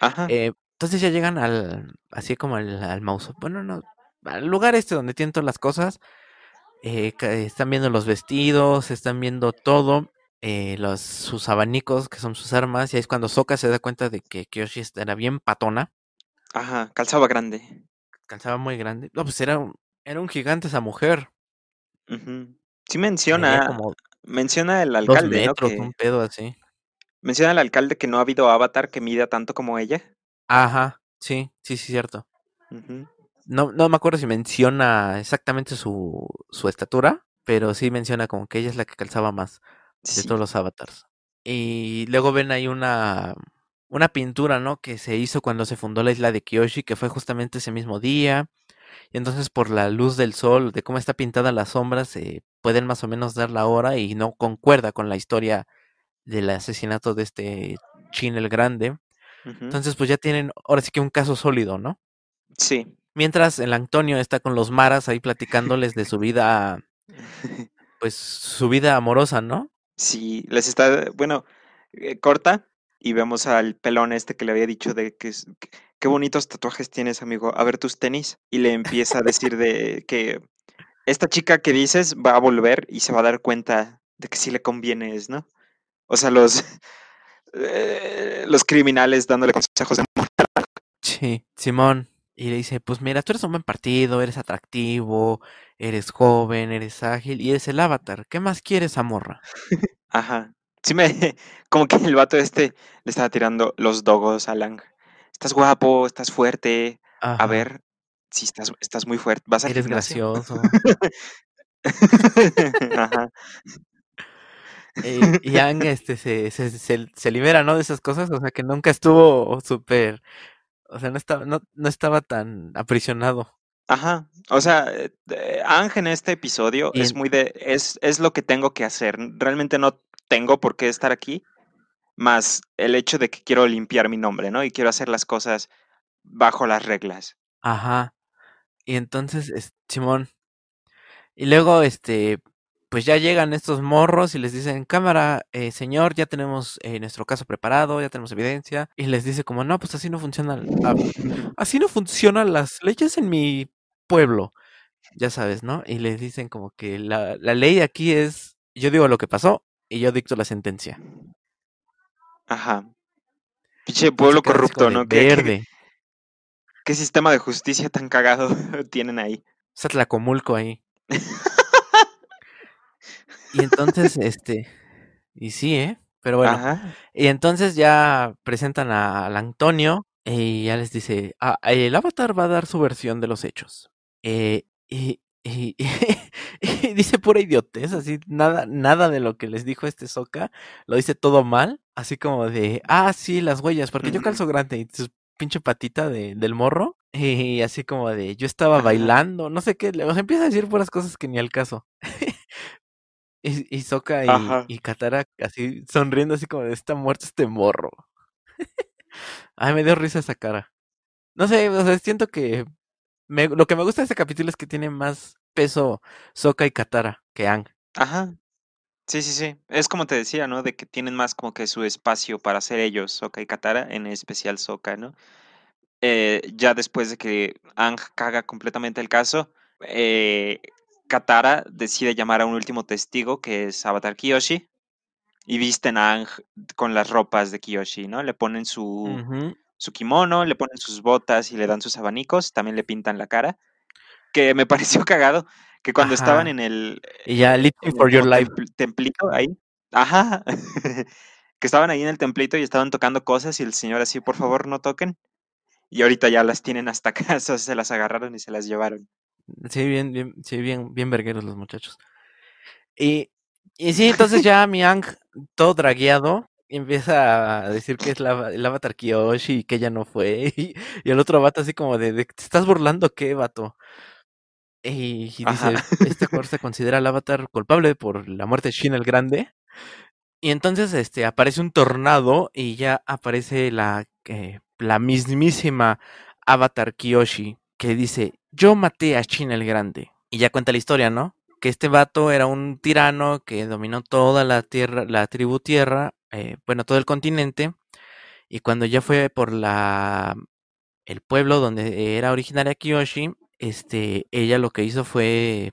Ajá. Eh, entonces ya llegan al, así como al, al mouse. Bueno, no, al lugar este donde tienen todas las cosas. Eh, están viendo los vestidos, están viendo todo, eh, los, sus abanicos, que son sus armas, y ahí es cuando Soka se da cuenta de que Kyoshi era bien patona. Ajá, calzaba grande. Calzaba muy grande. No, pues era un, era un gigante esa mujer. Sí menciona, menciona el alcalde, ¿no? un pedo así. Menciona el alcalde que no ha habido avatar que mida tanto como ella. Ajá, sí, sí, sí, cierto no, no me acuerdo si menciona exactamente su, su estatura, pero sí menciona como que ella es la que calzaba más de todos los avatars. Y luego ven ahí una, una pintura, ¿no? Que se hizo cuando se fundó la isla de Kyoshi, que fue justamente ese mismo día. Y entonces por la luz del sol, de cómo está pintada las sombras, se pueden más o menos dar la hora y no concuerda con la historia del asesinato de este Chin el Grande. Entonces pues ya tienen ahora sí que un caso sólido, ¿no? Sí. Mientras el Antonio está con los maras ahí platicándoles de su vida, pues su vida amorosa, ¿no? Sí, les está, bueno, eh, corta y vemos al pelón este que le había dicho de que, qué bonitos tatuajes tienes, amigo, a ver tus tenis. Y le empieza a decir de que esta chica que dices va a volver y se va a dar cuenta de que sí le conviene, ¿no? O sea, los, eh, los criminales dándole consejos de Sí, Simón. Y le dice, pues mira, tú eres un buen partido, eres atractivo, eres joven, eres ágil y eres el avatar. ¿Qué más quieres, amorra? Ajá. Sí me, como que el vato este le estaba tirando los dogos a Lang. Estás guapo, estás fuerte. A ver, si estás, estás muy fuerte. Vas a Eres gracioso. Ajá. Y, Yang este, se, se, se, se, libera, ¿no? De esas cosas, o sea, que nunca estuvo súper o sea, no estaba, no, no estaba tan aprisionado. Ajá. O sea, eh, Ángel en este episodio es muy de. Es, es lo que tengo que hacer. Realmente no tengo por qué estar aquí. Más el hecho de que quiero limpiar mi nombre, ¿no? Y quiero hacer las cosas bajo las reglas. Ajá. Y entonces, Simón. Y luego, este, pues ya llegan estos morros y les dicen, cámara, eh, señor, ya tenemos eh, nuestro caso preparado, ya tenemos evidencia. Y les dice como, no, pues así no funciona, así no funcionan las leyes en mi pueblo. Ya sabes, ¿no? Y les dicen como que la, la ley aquí es, yo digo lo que pasó y yo dicto la sentencia. Ajá. Pinche pueblo corrupto, ¿no? Verde. ¿Qué, sistema de justicia tan cagado tienen ahí? Satlacomulco ahí. y entonces, este. Y sí, ¿eh? Pero bueno. Y entonces ya presentan al Antonio y ya les dice: ah, el avatar va a dar su versión de los hechos. Eh, y, y, dice pura idiotez, así, nada, nada de lo que les dijo este Soca, lo dice todo mal, así como de, ah, sí, las huellas, porque yo calzo grande y su pinche patita de, del morro, y así como de, yo estaba bailando, no sé qué, sea, empieza a decir puras cosas que ni al caso. Y, y Soca y, y, Katara así sonriendo, así como de, está muerto este morro. Ay, me dio risa esa cara. No sé, o sea, siento que lo que me gusta de este capítulo es que tiene más peso Soka y Katara que Ang. Ajá. Sí, sí, sí. Es como te decía, ¿no? De que tienen más como que su espacio para ser ellos, Soka y Katara, en especial Soka, ¿no? Eh, ya después de que Ang caga completamente el caso, eh, Katara decide llamar a un último testigo que es Avatar Kiyoshi y visten a Ang con las ropas de Kiyoshi, ¿no? Le ponen su, su kimono, le ponen sus botas y le dan sus abanicos, también le pintan la cara, que me pareció cagado, que cuando estaban en el... Y ya, for Your Life. Templito ahí, ajá, que estaban ahí en el templito y estaban tocando cosas y el señor así, por favor, no toquen. Y ahorita ya las tienen hasta casa, se las agarraron y se las llevaron. Sí, bien, bien, sí, bien, bien vergueros los muchachos. Y, y sí, entonces ya Miang, todo dragueado, y empieza a decir que es la, el avatar Kiyoshi y que ella no fue. Y, el otro vato así como de, ¿te estás burlando qué, vato? Y, dice, este actor se considera el avatar culpable por la muerte de Shin el Grande. Y entonces este aparece un tornado y ya aparece la, eh, la mismísima avatar Kiyoshi que dice, yo maté a Shin el Grande. Y ya cuenta la historia, ¿no? Que este vato era un tirano que dominó toda la tierra, la tribu tierra eh, bueno, todo el continente. Y cuando ya fue por la el pueblo donde era originaria Kiyoshi, este, ella lo que hizo fue,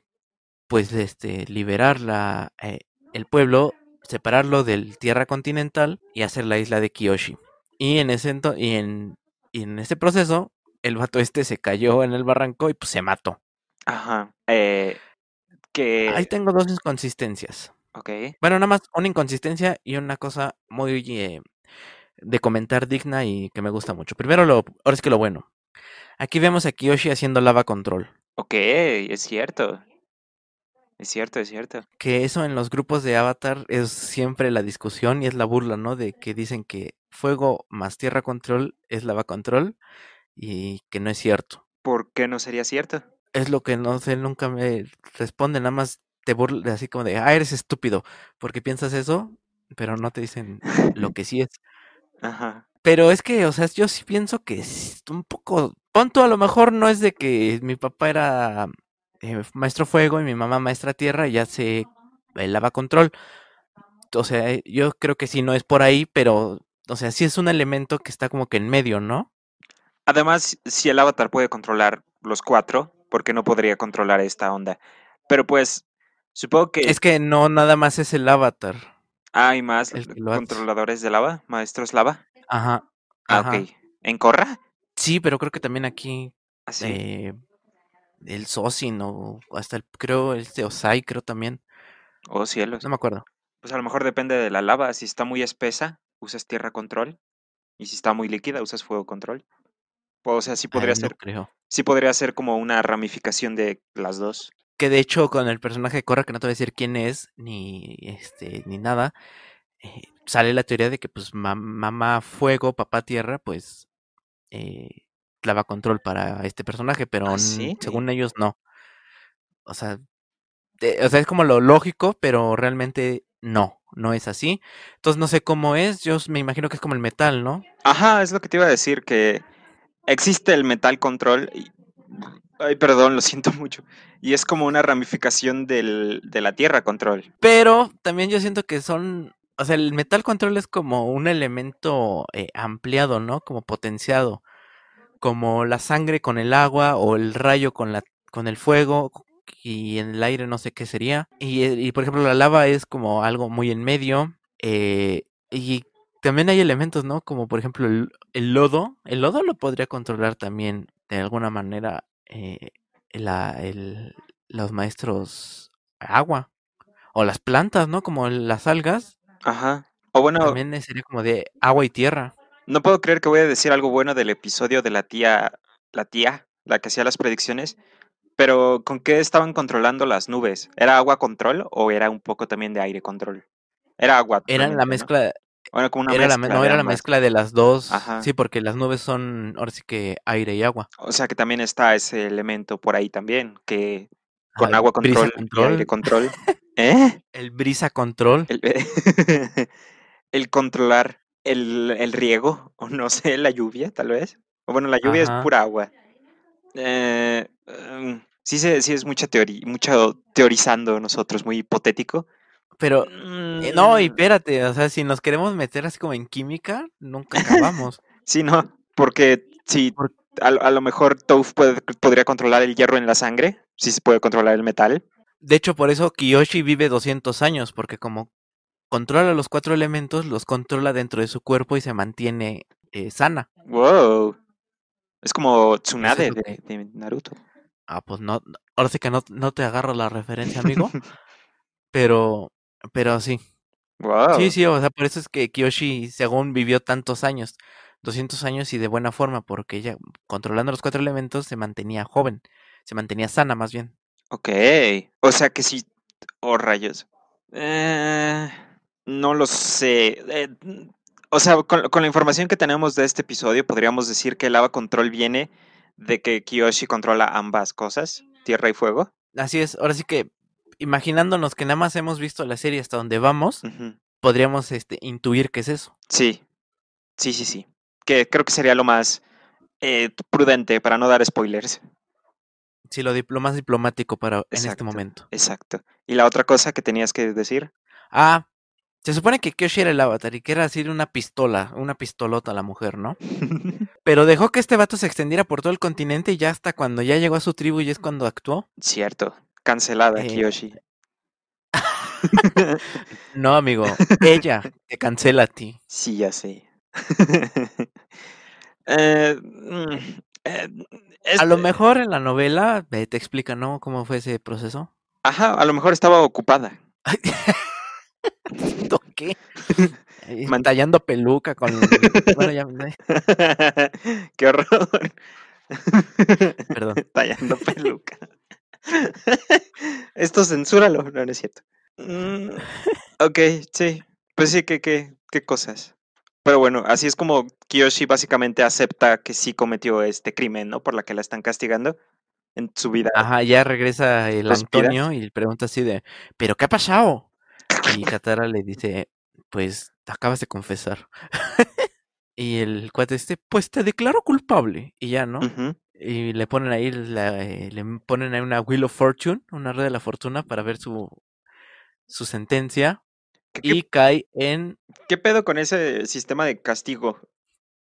pues, este, liberar la, eh, el pueblo, separarlo del tierra continental y hacer la isla de Kiyoshi. Y en ese y en, y en ese proceso, el vato este se cayó en el barranco y pues se mató. Ajá. Eh, que... Ahí tengo dos inconsistencias. Bueno, nada más una inconsistencia y una cosa muy eh, de comentar digna y que me gusta mucho. Primero, lo, ahora es que lo bueno. Aquí vemos a Kiyoshi haciendo lava control. Ok, es cierto. Es cierto, es cierto. Que eso en los grupos de Avatar es siempre la discusión y es la burla, ¿no? De que dicen que fuego más tierra control es lava control y que no es cierto. ¿Por qué no sería cierto? Es lo que no sé, nunca me responde, nada más te burlas así como de, ah, eres estúpido, porque piensas eso, pero no te dicen lo que sí es. Ajá. Pero es que, o sea, yo sí pienso que es un poco, punto a lo mejor no es de que mi papá era eh, maestro fuego y mi mamá maestra tierra y ya se lava control. O sea, yo creo que sí, no es por ahí, pero, o sea, sí es un elemento que está como que en medio, ¿no? Además, si el avatar puede controlar los cuatro, ¿por qué no podría controlar esta onda? Pero pues, Supongo que. Es que no nada más es el avatar. Ah, hay más controladores de lava, maestros lava. Ajá. Ah, ok. ¿En Corra? Sí, pero creo que también aquí. ¿Ah, eh, el Sosin o hasta el, creo, el Osai, creo también. Oh, cielos. No me acuerdo. Pues a lo mejor depende de la lava. Si está muy espesa, usas tierra control. Y si está muy líquida, usas fuego control. O sea, sí podría ser. Creo. Sí podría ser como una ramificación de las dos que de hecho con el personaje de Korra, que no te voy a decir quién es, ni este, ni nada, eh, sale la teoría de que pues mamá fuego, papá tierra, pues eh, clava control para este personaje, pero ¿Ah, según ellos no. O sea, o sea, es como lo lógico, pero realmente no, no es así. Entonces no sé cómo es, yo me imagino que es como el metal, ¿no? Ajá, es lo que te iba a decir, que existe el metal control Ay, perdón, lo siento mucho. Y es como una ramificación del, de la Tierra Control. Pero también yo siento que son, o sea, el Metal Control es como un elemento eh, ampliado, ¿no? Como potenciado. Como la sangre con el agua o el rayo con, la, con el fuego y en el aire no sé qué sería. Y, y por ejemplo la lava es como algo muy en medio. Eh, y también hay elementos, ¿no? Como por ejemplo el, el lodo. El lodo lo podría controlar también de alguna manera eh, la, el, los maestros agua. O las plantas, ¿no? Como las algas. Ajá. O bueno. También sería como de agua y tierra. No puedo creer que voy a decir algo bueno del episodio de la tía. La tía, la que hacía las predicciones. Pero ¿con qué estaban controlando las nubes? ¿Era agua control o era un poco también de aire control? Era agua. Era la mezcla. Bueno, como una era mezcla la, no, era la mezcla de las dos. Sí, porque las nubes son ahora sí que aire y agua. O sea que también está ese elemento por ahí también, que con agua control, y aire control. ¿Eh? El brisa control. El, el controlar el, el, riego, o no sé, la lluvia, tal vez. O bueno, la lluvia es pura agua. Eh, em, sí, sí, es mucha teoría, mucho teorizando nosotros, muy hipotético. Pero, eh, no, y mm. espérate, o sea, si nos queremos meter así como en química, nunca acabamos. sí, no, porque si a, a, lo mejor Touf puede, podría controlar el hierro en la sangre, si se puede controlar el metal. De hecho, por eso Kiyoshi vive 200 años, porque como controla los cuatro elementos, los controla dentro de su cuerpo y se mantiene eh, sana. Wow. Es como Tsunade de, Naruto. Ah, pues no, ahora sí que no, no te agarro la referencia, amigo. pero, pero sí. Wow. Sí, sí, o sea, por eso es que Kiyoshi, según vivió tantos años, 200 años y de buena forma, porque ella, controlando los cuatro elementos, se mantenía joven, se mantenía sana más bien. Ok, o sea que sí, oh rayos. Eh, no lo sé. Eh, o sea, con, la información que tenemos de este episodio, podríamos decir que el lava control viene de que Kiyoshi controla ambas cosas, tierra y fuego. Así es, ahora sí que imaginándonos que nada más hemos visto la serie hasta donde vamos, podríamos este, intuir que es eso. Sí, sí, sí, sí. Que creo que sería lo más eh, prudente para no dar spoilers. Sí, lo, más diplomático para en este momento. Exacto. ¿Y la otra cosa que tenías que decir? Ah, se supone que Kyoshi era el avatar y que era así una pistola, una pistolota a la mujer, ¿no? Pero dejó que este vato se extendiera por todo el continente y ya hasta cuando ya llegó a su tribu y es cuando actuó. Cierto, cancelada eh... Kiyoshi. no, amigo, ella te cancela a ti. Sí, ya sé. eh, mm, eh, a lo mejor en la novela eh, te explica, ¿no? ¿Cómo fue ese proceso? Ajá, a lo mejor estaba ocupada. qué? Tallando peluca con... Bueno, ya... ¡Qué horror! Perdón. Tallando peluca. Esto censúralo, no, no es cierto. Mm, ok, sí. Pues sí, ¿qué, qué, qué cosas? Pero bueno, así es como Kiyoshi básicamente acepta que sí cometió este crimen, ¿no? Por la que la están castigando en su vida. Ajá, ya regresa el Antonio y pregunta así de, ¿pero qué ha pasado? Y Katara le dice, pues acabas de confesar. y el cuate este, pues te declaro culpable. Y ya, ¿no? Y le ponen ahí la, eh, le ponen ahí una Wheel of Fortune, una rueda de la fortuna para ver su, su sentencia. y cae en. ¿Qué pedo con ese sistema de castigo?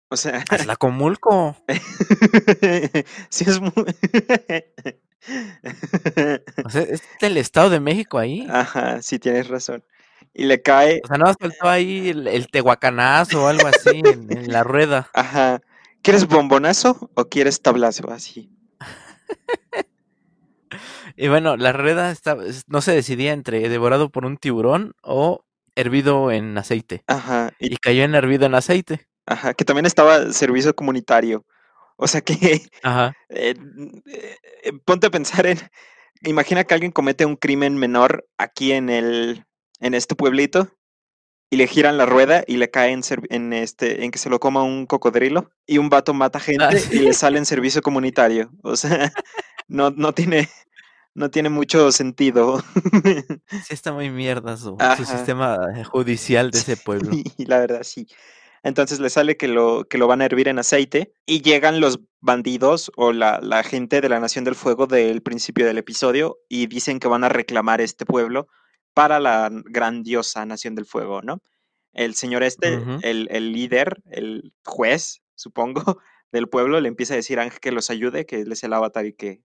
O sea. Es la comulco. sí, es muy. o sea, es el Estado de México ahí. Ajá, sí, tienes razón y le cae. O sea, no faltó ahí el, tehuacanazo o algo así en, la rueda. Ajá. ¿Quieres bombonazo o quieres tablazo? Así. y bueno, la rueda está, no se decidía entre devorado por un tiburón o hervido en aceite. Ajá. Y, cayó en hervido en aceite. Ajá, que también estaba servicio comunitario. O sea que. Ajá. Eh, eh, ponte a pensar en. Imagina que alguien comete un crimen menor aquí en el en este pueblito y le giran la rueda y le cae en, este, en que se lo coma un cocodrilo y un vato mata ah, gente y le sale en servicio comunitario. O sea, no, no tiene, no tiene mucho sentido. Sí está muy mierda su, sistema judicial de ese pueblo. Y la verdad, sí. Entonces le sale que lo, que lo van a hervir en aceite y llegan los bandidos o la, la gente de la Nación del Fuego del principio del episodio y dicen que van a reclamar este pueblo para la grandiosa Nación del Fuego, ¿no? El señor este, el, el, líder, el juez, supongo, del pueblo, le empieza a decir a Ángel que los ayude, que él es el avatar y que,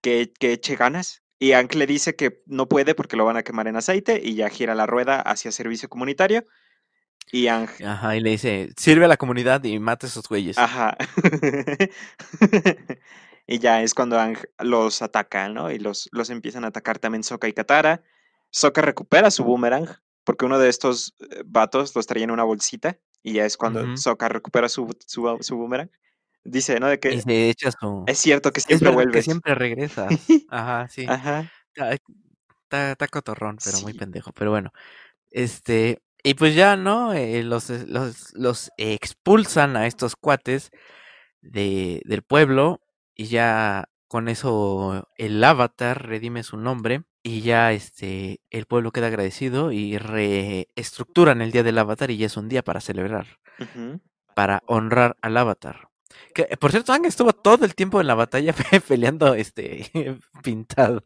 que, que eche ganas. Y Ángel le dice que no puede porque lo van a quemar en aceite y ya gira la rueda hacia servicio comunitario. Y Ang. Ajá, y le dice, sirve a la comunidad y mate a esos güeyes. Ajá. y ya es cuando Ang los ataca, ¿no? Y los, los empiezan a atacar también Sokka y Katara. Sokka recupera su boomerang, porque uno de estos eh, vatos los traía en una bolsita. Y ya es cuando. Sokka recupera su, su, su boomerang. Dice, ¿no? De que echa su... es cierto que siempre que vuelves. siempre regresas. Ajá, sí. Ajá. Está, cotorrón, pero muy pendejo. Pero bueno. Este. Y pues ya, ¿no? Eh, los, los, los expulsan a estos cuates de, del pueblo. Y ya con eso el avatar redime su nombre. Y ya este. El pueblo queda agradecido. Y reestructuran el día del avatar. Y ya es un día para celebrar. Para honrar al avatar. Que, por cierto, Ang estuvo todo el tiempo en la batalla peleando este pintado.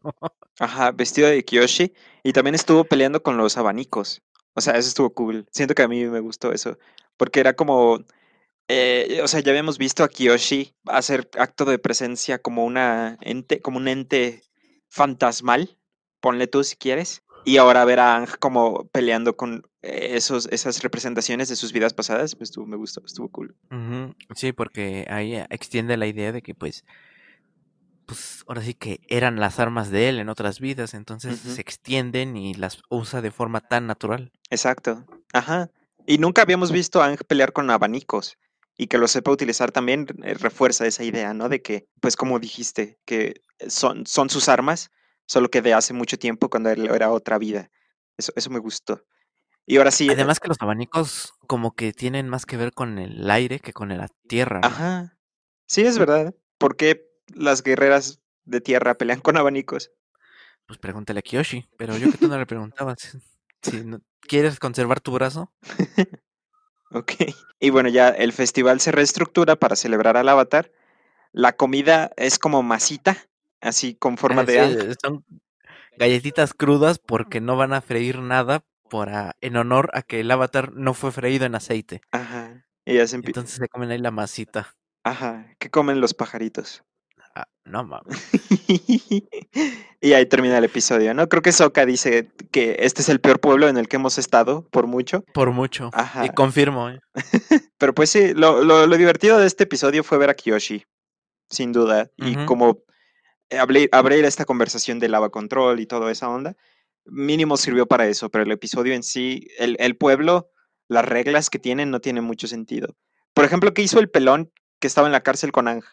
Ajá, vestido de Kiyoshi. Y también estuvo peleando con los abanicos. O sea, eso estuvo cool. Siento que a mí me gustó eso. Porque era como. Eh, o sea, ya habíamos visto a Kiyoshi hacer acto de presencia como una ente, como un ente fantasmal. Ponle tú si quieres. Y ahora ver a Ang como peleando con eh, esos, esas representaciones de sus vidas pasadas, pues estuvo, me gustó, estuvo cool. Sí, porque ahí eh, extiende la idea de que pues, pues ahora sí que eran las armas de él en otras vidas, entonces se extienden y las usa de forma tan natural. Exacto. Ajá. Y nunca habíamos visto a Ang pelear con abanicos. Y que lo sepa utilizar también eh, refuerza esa idea, ¿no? De que, pues como dijiste, que son, son sus armas, solo que de hace mucho tiempo cuando él era otra vida. Eso, eso me gustó. Y ahora sí. eh, Además que los abanicos como que tienen más que ver con el aire que con la tierra, ¿no? Ajá. Sí, es verdad. ¿Por qué las guerreras de tierra pelean con abanicos? Pues pregúntale a Kiyoshi, pero yo que tú no le preguntabas. Si no- ¿Quieres conservar tu brazo? Ok. Y bueno, ya el festival se reestructura para celebrar al avatar. La comida es como masita, así con forma de sí, Ang. eh, son galletitas crudas porque no van a freír nada para, en honor a que el avatar no fue freído en aceite. Ajá. Y ya se empie- Entonces se comen ahí la masita. Ajá. ¿Qué comen los pajaritos? Ah, no mames. y ahí termina el episodio, ¿no? Creo que Sokka dice que este es el peor pueblo en el que hemos estado, por mucho. Por mucho. Ajá. Y confirmo, ¿eh? Pero pues sí, lo, lo- lo divertido de este episodio fue ver a Kiyoshi, sin duda. Y como abrir, abrir esta conversación de lava control y toda esa onda, mínimo sirvió para eso, pero el episodio en sí, el, el pueblo, las reglas que tienen no tienen mucho sentido. Por ejemplo, ¿qué hizo el pelón que estaba en la cárcel con Ang?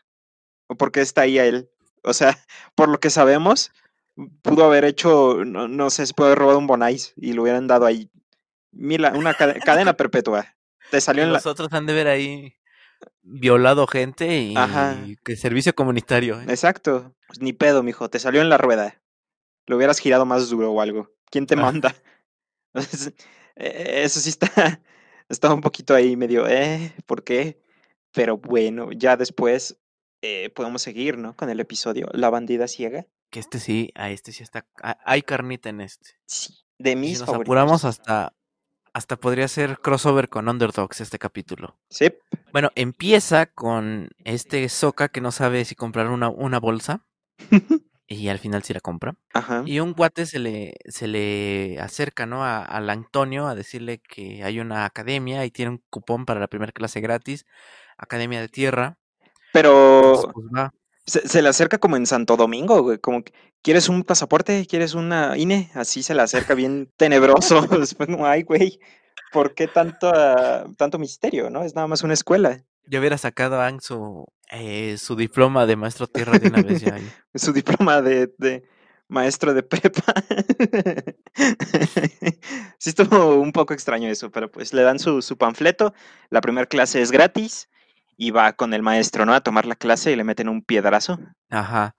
¿O por qué está ahí a él? O sea, por lo que sabemos, pudo haber hecho, no, no sé, se puede haber robado un Bonais y lo hubieran dado ahí. Mira, una cade- cadena perpetua. Te salió en la... los otros han de ver ahí violado gente y Ajá. que servicio comunitario. ¿eh? Exacto. Pues ni pedo, mijo. Te salió en la rueda. Lo hubieras girado más duro o algo. ¿Quién te Ah. manda? Eh, Eso sí está, está un poquito ahí medio, eh, ¿por qué? Pero bueno, ya después eh, podemos seguir, ¿no? Con el episodio La bandida ciega. Que este sí, a este sí está. Hay carnita en este. Sí, de mis si nos favoritos. apuramos hasta. Hasta podría ser crossover con Underdogs este capítulo. Sí, Bueno, empieza con este Soka que no sabe si comprar una, una bolsa. y al final sí la compra. ajá. Y un guate se le, se le acerca, ¿no? A, al Antonio a decirle que hay una academia y tiene un cupón para la primera clase gratis. Academia de Tierra. Pero pues se, se le acerca como en Santo Domingo, güey. Como, que, ¿quieres un pasaporte? ¿Quieres una INE? Así se le acerca bien tenebroso. Después, como, ay, güey, ¿por qué tanto, ah, tanto misterio, no? Es nada más una escuela. Yo hubiera sacado a Ang su, eh, su diploma de maestro tierra de una vez ya. su diploma de, de maestro de prepa. sí estuvo un poco extraño eso, pero pues le dan su, su panfleto, la primera clase es gratis y va con el maestro, ¿no? A tomar la clase y le meten un piedrazo. Ajá.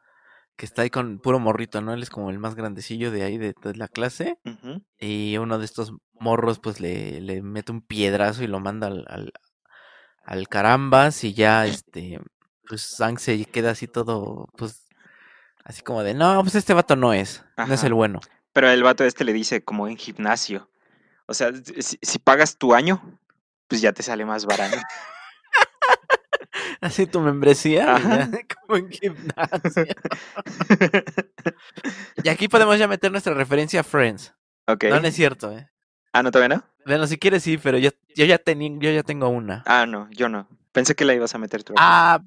Que está ahí con puro morrito, ¿no? Él es como el más grandecillo de ahí de, de la clase. Y uno de estos morros, pues le, le mete un piedrazo y lo manda al, al, al carambas. Y ya, este, pues Sang se queda así todo, pues, así como de, no, pues este vato no es, no es el bueno. Pero el vato este le dice como en gimnasio. O sea, si, si pagas tu año, pues ya te sale más barato. Así tu membresía, ya, como en gimnasio. Y aquí podemos ya meter nuestra referencia a Friends. ok. No, no es cierto, ¿eh? Ah, ¿no todavía no? Bueno, si quieres sí, pero yo, yo, ya, tenía yo ya tengo una. Ah, no, yo no. Pensé que la ibas a meter tú. Ah,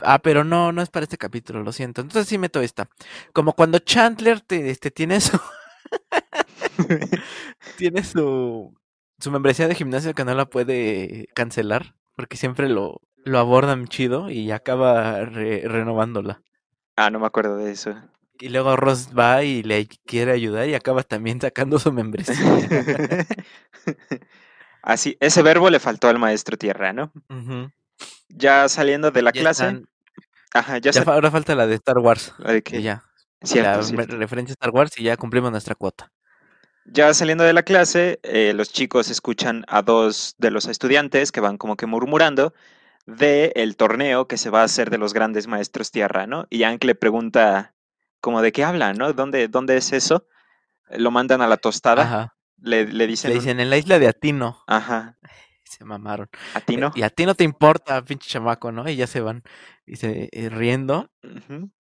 ah, pero no, no es para este capítulo, lo siento. Entonces sí meto esta. Como cuando Chandler te, este, tiene su... tiene su... Su membresía de gimnasio que no la puede cancelar. Porque siempre lo, lo abordan chido y acaba renovándola. Ah, no me acuerdo de eso. Y luego Ross va y le quiere ayudar y acaba también sacando su membresía. Así, ese verbo le faltó al maestro Tierra, ¿no? Ya saliendo de la clase. Ajá, ya, ahora falta la de Star Wars. ¿La de? Ya. la referencia a Star Wars y ya cumplimos nuestra cuota. Ya saliendo de la clase, eh, los chicos escuchan a dos de los estudiantes que van como que murmurando de el torneo que se va a hacer de los grandes maestros tierra, ¿no? Y Hank le pregunta como de qué hablan, ¿no? ¿Dónde, dónde es eso? Lo mandan a la tostada. Ajá. Le, le dicen. Le dicen en la isla de Atino. Ajá. Se mamaron. ¿Atino? Y a ti no te importa, pinche chamaco, ¿no? Y ya se van y se, eh, riendo.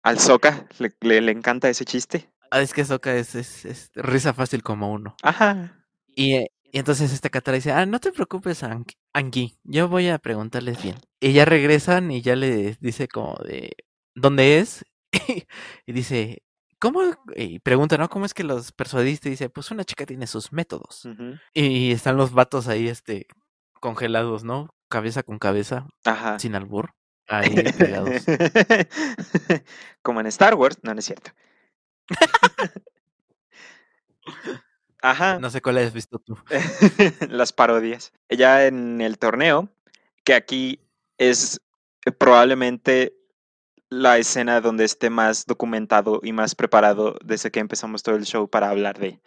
Al Soca le, le, encanta ese chiste. Ah, es que Soca es, es, es, risa fácil como uno. Ajá. Y, eh, y entonces esta Katara dice, ah, no te preocupes, Angie, yo voy a preguntarles bien. Y ya regresan y ya le dice como de, ¿dónde es? y dice, ¿cómo? Y pregunta, ¿no? ¿Cómo es que los persuadiste? Y dice, pues una chica tiene sus métodos. Y están los vatos ahí, este, congelados, ¿no? Cabeza con cabeza, Ajá. sin albur, ahí pegados. Como en Star Wars, no, no es cierto. Ajá. No sé cuál has visto tú. Las parodias. Ya en el torneo, que aquí es eh, probablemente la escena donde esté más documentado y más preparado desde que empezamos todo el show para hablar de.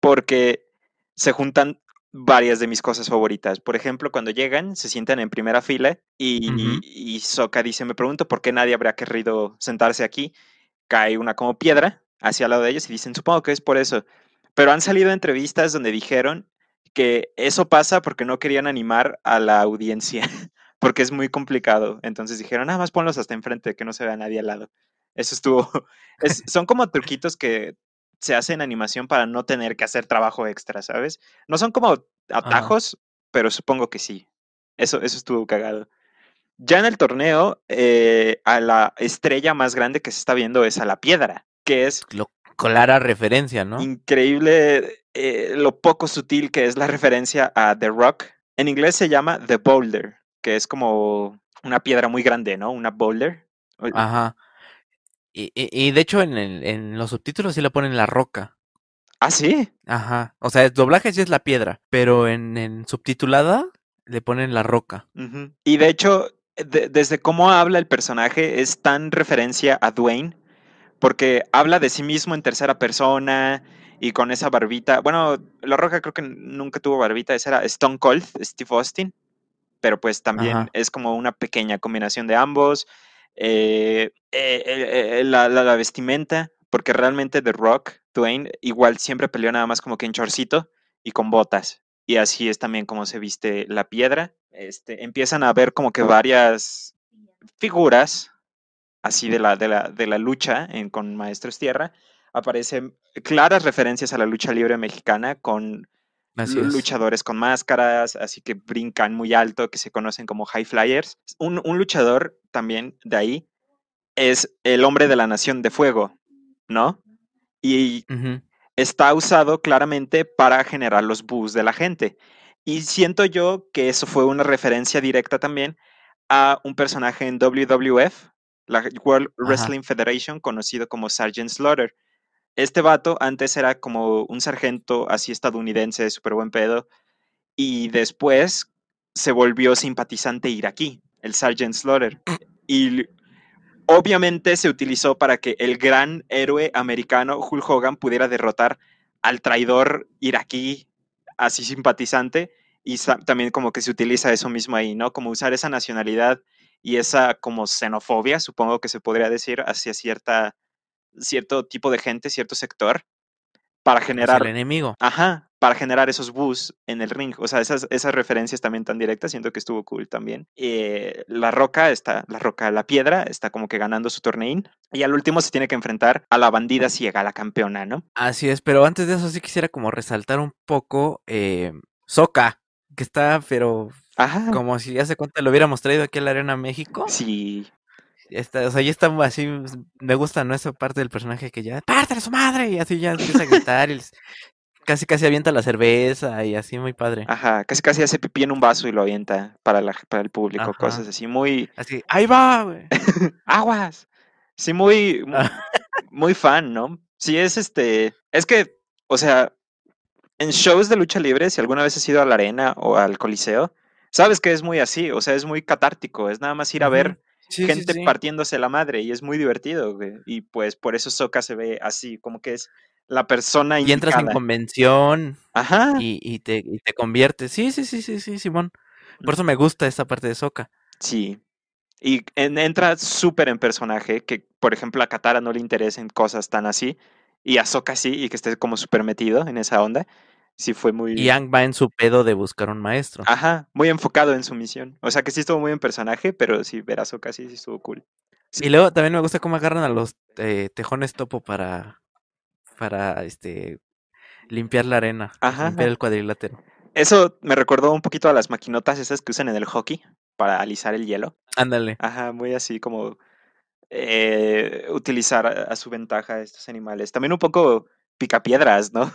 Porque se juntan varias de mis cosas favoritas. Por ejemplo, cuando llegan, se sientan en primera fila y, y Soka dice, me pregunto por qué nadie habría querido sentarse aquí. Cae una como piedra hacia el lado de ellos y dicen, supongo que es por eso. Pero han salido entrevistas donde dijeron que eso pasa porque no querían animar a la audiencia, porque es muy complicado. Entonces dijeron, nada más ponlos hasta enfrente, que no se vea nadie al lado. Eso estuvo. son como truquitos que se hacen en animación para no tener que hacer trabajo extra, ¿sabes? No son como atajos, pero supongo que sí. Eso, eso estuvo cagado. Ya en el torneo, eh, a la estrella más grande que se está viendo es a la piedra, que es clara referencia, ¿no? Increíble eh, lo poco sutil que es la referencia a The Rock. En inglés se llama The Boulder, que es como una piedra muy grande, ¿no? Una boulder. Ajá. Y, y, de hecho en, en, los subtítulos sí le ponen la roca. Ah, sí. Ajá. O sea, el doblaje sí es la piedra, pero en, en subtitulada le ponen la roca. Y de hecho, desde cómo habla el personaje es tan referencia a Dwayne porque habla de sí mismo en tercera persona y con esa barbita. Bueno, La Roca creo que nunca tuvo barbita, esa era Stone Cold, Steve Austin, pero pues también es como una pequeña combinación de ambos. Eh, eh, eh, la, vestimenta, porque realmente The Rock, Dwayne, igual siempre peleó nada más como que en chorcito y con botas. Y así es también como se viste la piedra. Este, empiezan a ver como que varias figuras así de la, de la, de la lucha en, con Maestros Tierra, aparecen claras referencias a la lucha libre mexicana con luchadores con máscaras, así que brincan muy alto, que se conocen como high flyers. Un, un luchador también de ahí es el hombre de la Nación de Fuego, ¿no? Y está usado claramente para generar los boos de la gente. Y siento yo que eso fue una referencia directa también a un personaje en WWF la World Wrestling Federation, conocido como Sergeant Slaughter. Este vato antes era como un sargento así estadounidense, súper buen pedo, y después se volvió simpatizante iraquí, el Sergeant Slaughter. Y obviamente se utilizó para que el gran héroe americano Hulk Hogan pudiera derrotar al traidor iraquí así simpatizante y también como que se utiliza eso mismo ahí, ¿no? Como usar esa nacionalidad y esa como xenofobia, supongo que se podría decir, hacia cierta, cierto tipo de gente, cierto sector, para generar... el enemigo. Ajá, para generar esos boos en el ring. O sea, esas, esas referencias también tan directas, siento que estuvo cool también. Eh, la roca está, la roca, la piedra está como que ganando su torneín. Y al último se tiene que enfrentar a la bandida ciega, la campeona, ¿no? Así es, pero antes de eso sí quisiera como resaltar un poco eh, Soka, que está, pero como si hace cuenta lo hubiéramos traído aquí a la Arena México. Sí. Está, o sea, ya está así, me gusta, ¿no? Esa parte del personaje que ya, ¡parte de su madre! Y así ya empieza a gritar y casi casi avienta la cerveza y así muy padre. Ajá, casi casi hace pipí en un vaso y lo avienta para, la, para el público, cosas así, muy... Así, ¡ahí va, güey! ¡Aguas! Sí, muy, muy, fan, ¿no? Sí, es este... Es que, o sea, en shows de lucha libre, si alguna vez has ido a la arena o al coliseo, sabes que es muy así, o sea, es muy catártico, es nada más ir a ver gente partiéndose la madre y es muy divertido, güey. Y pues por eso Soca se ve así, como que es la persona Y entras en convención. Ajá. Y, te, y te conviertes. Sí, sí, sí, sí, sí, Simón. Por eso me gusta esa parte de Soca. Sí. Y entra súper en personaje, que por ejemplo a Katara no le interesen cosas tan así, y a Soka sí, y que esté como súper metido en esa onda. Sí fue muy... Y Yang va en su pedo de buscar un maestro. Ajá, muy enfocado en su misión. O sea que sí estuvo muy en personaje, pero sí, ver a Soka sí, sí estuvo cool. Y luego también me gusta cómo agarran a los eh, tejones topo para para este limpiar la arena, limpiar el cuadrilátero. Eso me recordó un poquito a las maquinotas esas que usan en el hockey para alisar el hielo. Ándale. Ajá, muy así como eh, utilizar a, su ventaja estos animales. También un poco picapiedras, ¿no?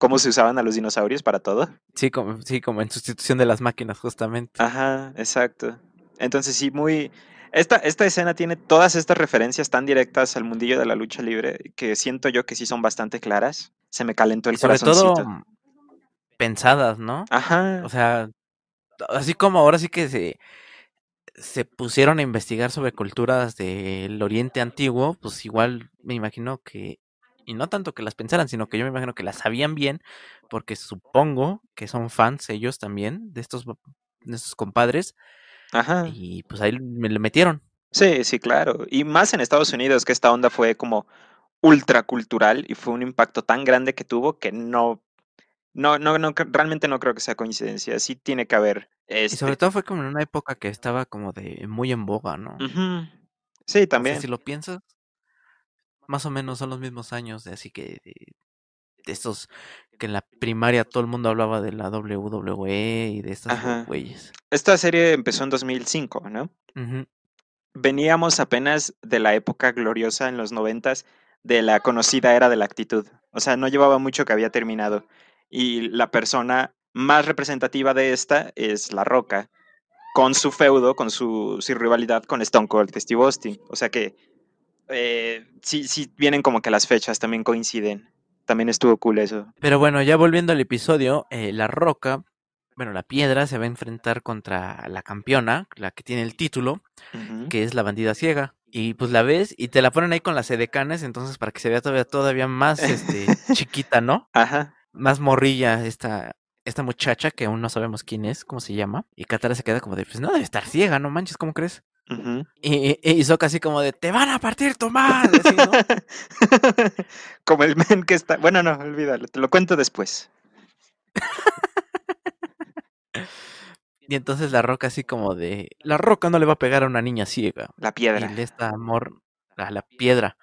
Cómo se usaban a los dinosaurios para todo. Sí, como, sí, como en sustitución de las máquinas, justamente. Ajá, exacto. Entonces sí, muy, esta, esta escena tiene todas estas referencias tan directas al mundillo de la lucha libre que siento yo que sí son bastante claras. Se me calentó el sobre Todo pensadas, ¿no? Ajá. O sea, así como ahora sí que se, se pusieron a investigar sobre culturas del Oriente Antiguo, pues igual me imagino que, y no tanto que las pensaran, sino que yo me imagino que las sabían bien, porque supongo que son fans ellos también de estos, de estos compadres, Ajá. Y pues ahí me lo metieron. Sí, sí, claro. Y más en Estados Unidos, que esta onda fue como ultracultural y fue un impacto tan grande que tuvo que no, no, no, no, realmente no creo que sea coincidencia. Sí tiene que haber. Y sobre este todo fue como en una época que estaba como de muy en boga, ¿no? Sí, también. si lo piensas, más o menos son los mismos años, de, así que de estos que en la primaria todo el mundo hablaba de la WWE y de estas güeyes. Esta serie empezó en 2005, ¿no? Veníamos apenas de la época gloriosa en los noventas de la conocida era de la actitud. O sea, no llevaba mucho que había terminado. Y la persona más representativa de esta es La Roca, con su feudo, con su, rivalidad con Stone Cold, Steve Austin. O sea que eh, sí, sí vienen como que las fechas también coinciden también estuvo cool eso. Pero bueno, ya volviendo al episodio, eh, la roca, bueno, la piedra se va a enfrentar contra la campeona, la que tiene el título, que es la bandida ciega. Y pues la ves y te la ponen ahí con las edecanes, entonces para que se vea todavía, todavía más este, chiquita, ¿no? Ajá. Más morrilla esta, esta muchacha que aún no sabemos quién es, cómo se llama. Y Katara se queda como de, pues no debe estar ciega, no manches, ¿cómo crees? Y, hizo casi como de, te van a partir tu madre. como el men que está... Bueno, no, olvídalo, te lo cuento después. y entonces la roca así como de, la roca no le va a pegar a una niña ciega. La piedra. Y esta amor, a la piedra.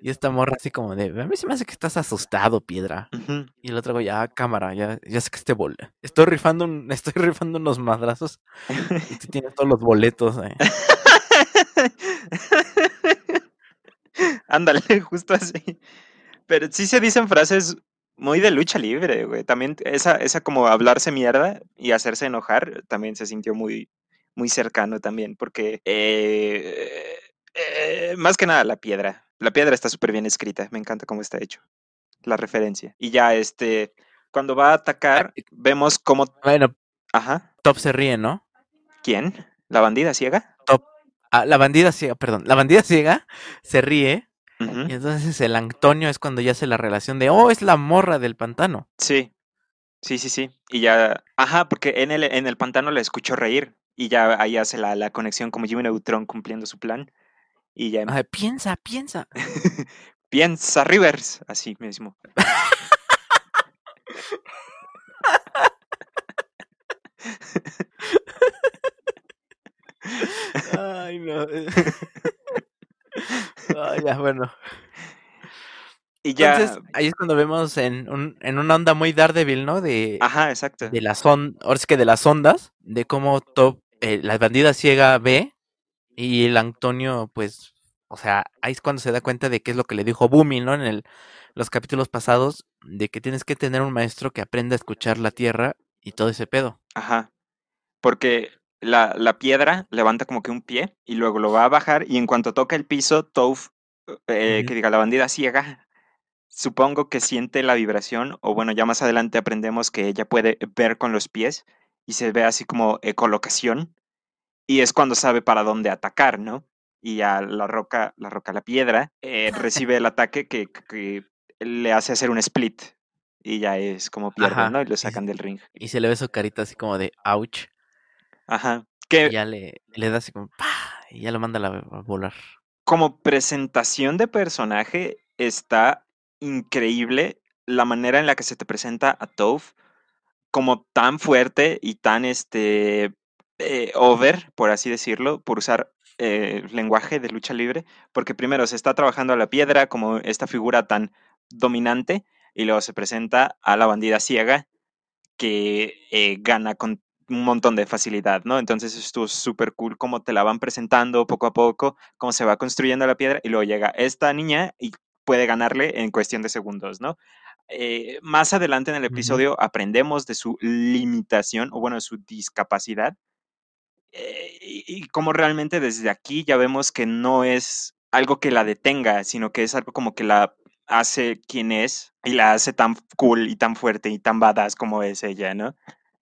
Y esta morra así como de, a mí se me hace que estás asustado, piedra. Y el otro ya, cámara, ya, ya sé que este boleto. Estoy rifando un, estoy rifando unos madrazos. y tú tienes todos los boletos. Eh. Ándale, justo así. Pero sí se dicen frases muy de lucha libre, güey. También esa, esa como hablarse mierda y hacerse enojar también se sintió muy, muy cercano también, porque eh, eh, más que nada la piedra. La piedra está súper bien escrita, me encanta cómo está hecho. La referencia. Y ya, este, cuando va a atacar, vemos cómo... Bueno, Ajá. Top se ríe, ¿no? ¿Quién? ¿La bandida ciega? Ah, la bandida ciega, perdón, la bandida ciega se ríe y entonces el Antonio es cuando ya hace la relación de, oh, es la morra del pantano. Sí, sí, sí, sí. Y ya, ajá, porque en el, en el pantano le escuchó reír y ya ahí hace la, la conexión como Jimmy Neutron cumpliendo su plan. Y ya... piensa, piensa. piensa, Rivers, así mismo. Ay, no. Ay, ya, bueno. Y ya. Entonces, ahí es cuando vemos en, un, en una onda muy Daredevil, ¿no? De, Ajá, exacto. de las ondas, ahora es que de las ondas, de cómo Top, eh, la bandida ciega ve y el Antonio, pues, o sea, ahí es cuando se da cuenta de qué es lo que le dijo Boomy, ¿no? En el, los capítulos pasados, de que tienes que tener un maestro que aprenda a escuchar la tierra y todo ese pedo. Ajá. Porque la, la piedra levanta como que un pie y luego lo va a bajar y en cuanto toca el piso, Toph, eh, que diga la bandida ciega, supongo que siente la vibración o bueno, ya más adelante aprendemos que ella puede ver con los pies y se ve así como ecolocación y es cuando sabe para dónde atacar, ¿no? Y a la roca, la roca, la piedra, eh, recibe el ataque que, que le hace hacer un split y ya es como pierde, Ajá, ¿no? Y lo y- sacan del ring. Y se le ve su carita así como de ouch. Ajá. Y Que ya le, le da así como ¡pah! y ya lo manda a, la- a volar. como presentación de personaje está increíble la manera en la que se te presenta a Toph como tan fuerte y tan este eh, over, por así decirlo, por usar eh, lenguaje de lucha libre, porque primero se está trabajando a la piedra como esta figura tan dominante y luego se presenta a la bandida ciega que eh, gana con un montón de facilidad, ¿no? Entonces estuvo súper cool cómo te la van presentando poco a poco, cómo se va construyendo la piedra y luego llega esta niña y puede ganarle en cuestión de segundos, ¿no? Eh, más adelante en el episodio aprendemos de su limitación o bueno, su discapacidad eh, y, y cómo realmente desde aquí ya vemos que no es algo que la detenga, sino que es algo como que la hace quien es y la hace tan cool y tan fuerte y tan badass como es ella, ¿no?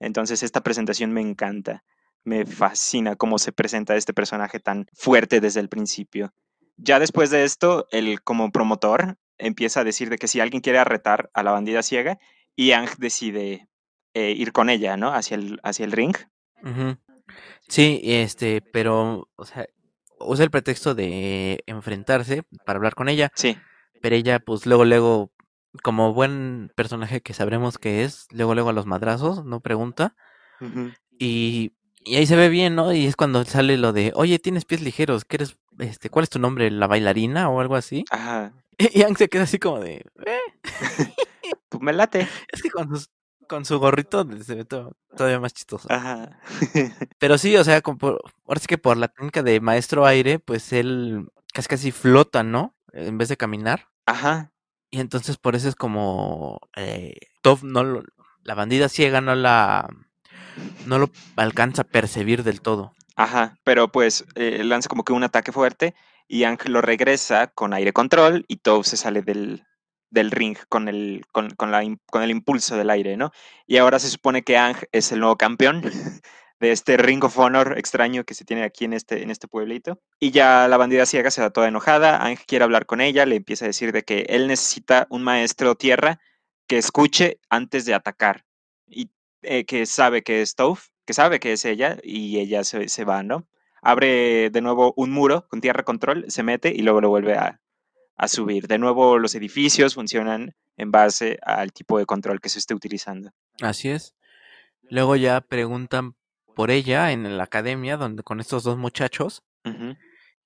Entonces esta presentación me encanta, me fascina cómo se presenta este personaje tan fuerte desde el principio. Ya después de esto, él como promotor empieza a decir de que si alguien quiere arretar a la bandida ciega, y Ang decide eh, ir con ella, ¿no? Hacia el, hacia el ring. Sí, este, pero, o sea, usa el pretexto de enfrentarse para hablar con ella, Sí, pero ella, pues, luego, luego, como buen personaje que sabremos que es, luego, luego a los madrazos, no pregunta, ujú, y, y ahí se ve bien, ¿no? Y es cuando sale lo de, oye, tienes pies ligeros, ¿qué eres, este, cuál es tu nombre, la bailarina o algo así? ajá, Y Yang se queda así como de, "Eh". pues me late, es que con, sus- con su gorrito se ve to- todavía más chistoso. ajá, Pero sí, o sea, como por- ahora sí que por la técnica de maestro aire, pues él casi casi flota, ¿no? En vez de caminar. ajá, Y entonces por eso es como eh, no lo- la bandida ciega no la no lo alcanza a percibir del todo. ajá, pero pues eh, lanza como que un ataque fuerte y Ang lo regresa con aire control y Toph se sale del, del ring con el, con, con la, con el impulso del aire, ¿no? Y ahora se supone que Ang es el nuevo campeón de este Ring of Honor extraño que se tiene aquí en este, en este pueblito. Y ya la bandida ciega se va toda enojada, Ang quiere hablar con ella, le empieza a decir de que él necesita un maestro tierra que escuche antes de atacar y eh, que sabe que es Toph, que sabe que es ella y ella se, se va, ¿no? Abre de nuevo un muro con tierra control, se mete y luego lo vuelve a, a subir. De nuevo los edificios funcionan en base al tipo de control que se esté utilizando. Así es. Luego ya preguntan por ella en la academia donde con estos dos muchachos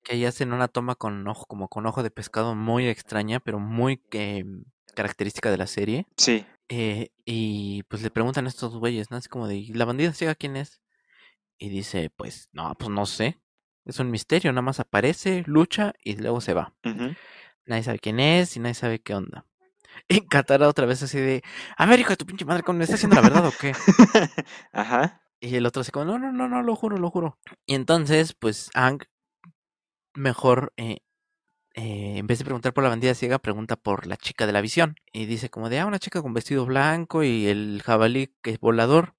que ahí hacen una toma con ojo como con ojo de pescado muy extraña, pero muy eh, característica de la serie. Sí, Eh, y pues le preguntan a estos güeyes, ¿no? Así como de, ¿y la bandida ciega quién es? Y dice, pues, no, pues no sé. Es un misterio, nada más aparece, lucha y luego se va. Nadie sabe quién es y nadie sabe qué onda. Y Katara otra vez así de, a ver, hijo de tu pinche madre, ¿cómo me está haciendo la verdad o qué? Ajá, Y el otro así como, no, no, no, no, lo juro, lo juro. Y entonces, pues, Ang mejor, eh, eh, en vez de preguntar por la bandida ciega, pregunta por la chica de la visión. Y dice como de, ah, una chica con vestido blanco y el jabalí que es volador.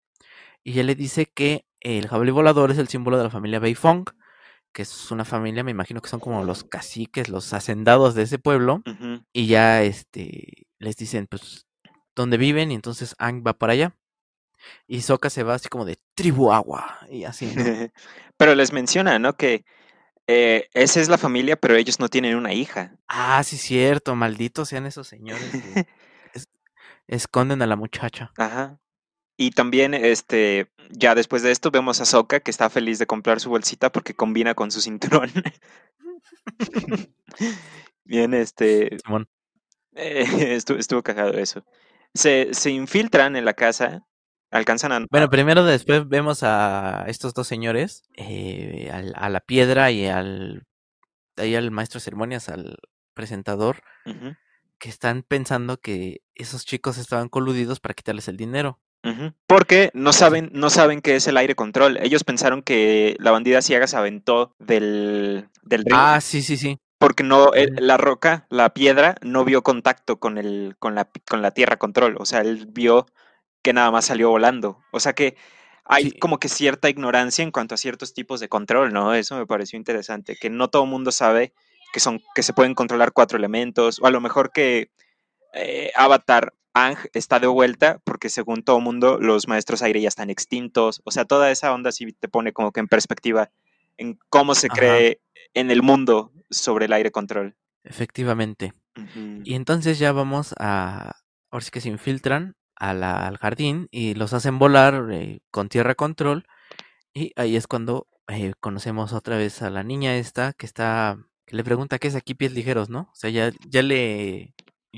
Y él le dice que el jabalí volador es el símbolo de la familia Beifong, que es una familia, me imagino que son como los caciques, los hacendados de ese pueblo. Y ya este les dicen, pues, dónde viven, y entonces Ang va para allá. Y Sokka se va así como de tribu agua. Y así, ¿no? Pero les menciona, ¿no? Que eh, esa es la familia, pero ellos no tienen una hija. Ah, sí, cierto, malditos sean esos señores que es- esconden a la muchacha. Ajá. Y también, este, ya después de esto, vemos a Soka que está feliz de comprar su bolsita porque combina con su cinturón. Bien, este. Eh, estuvo, estuvo cagado eso. Se, se infiltran en la casa alcanzan a... Bueno, primero después vemos a estos dos señores, eh, a la piedra y al, ahí al maestro de ceremonias, al presentador, que están pensando que esos chicos estaban coludidos para quitarles el dinero. Porque no saben, no saben qué es el aire control. Ellos pensaron que la bandida ciega se aventó del, del río. Ah, sí, sí, sí. Porque no, la roca, la piedra, no vio contacto con el, con la, con la tierra control. O sea, él vio que nada más salió volando. O sea que hay como que cierta ignorancia en cuanto a ciertos tipos de control, ¿no? Eso me pareció interesante, que no todo el mundo sabe que son que se pueden controlar cuatro elementos o a lo mejor que eh, Avatar Ang está de vuelta porque según todo el mundo los maestros aire ya están extintos, o sea, toda esa onda sí te pone como que en perspectiva en cómo se cree en el mundo sobre el aire control. Efectivamente. Y entonces ya vamos a, ahora sí que se infiltran al jardín y los hacen volar eh, con tierra control. Y ahí es cuando eh, conocemos otra vez a la niña esta que está, que le pregunta qué es aquí pies ligeros, ¿no? O sea, ya, ya le,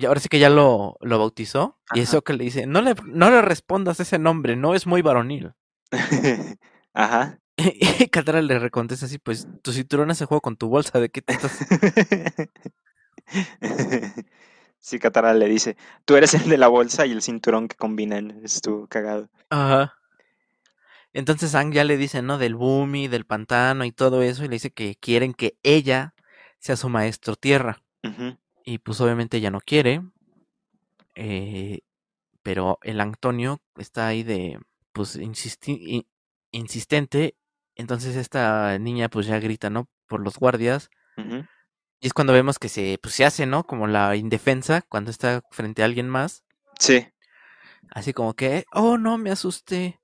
ahora sí que ya lo, lo bautizó. Y eso que le dice, no le, no le respondas ese nombre, no es muy varonil. Ajá. Y Catara le recontesta así, pues tu cinturón hace juego con tu bolsa, ¿de qué te estás...? Sí, Katara le dice, tú eres el de la bolsa y el cinturón que combinan. Estuvo cagado. Ajá. Entonces Ang ya le dice, ¿no? Del Bumi, del pantano y todo eso, y le dice que quieren que ella sea su maestro tierra. Y pues obviamente ella no quiere. Eh, pero el Antonio está ahí de, pues, insistente. Entonces esta niña pues ya grita, ¿no? Por los guardias. Y es cuando vemos que se, pues, se hace, ¿no? Como la indefensa cuando está frente a alguien más. Sí. Así como que, oh, no, me asusté.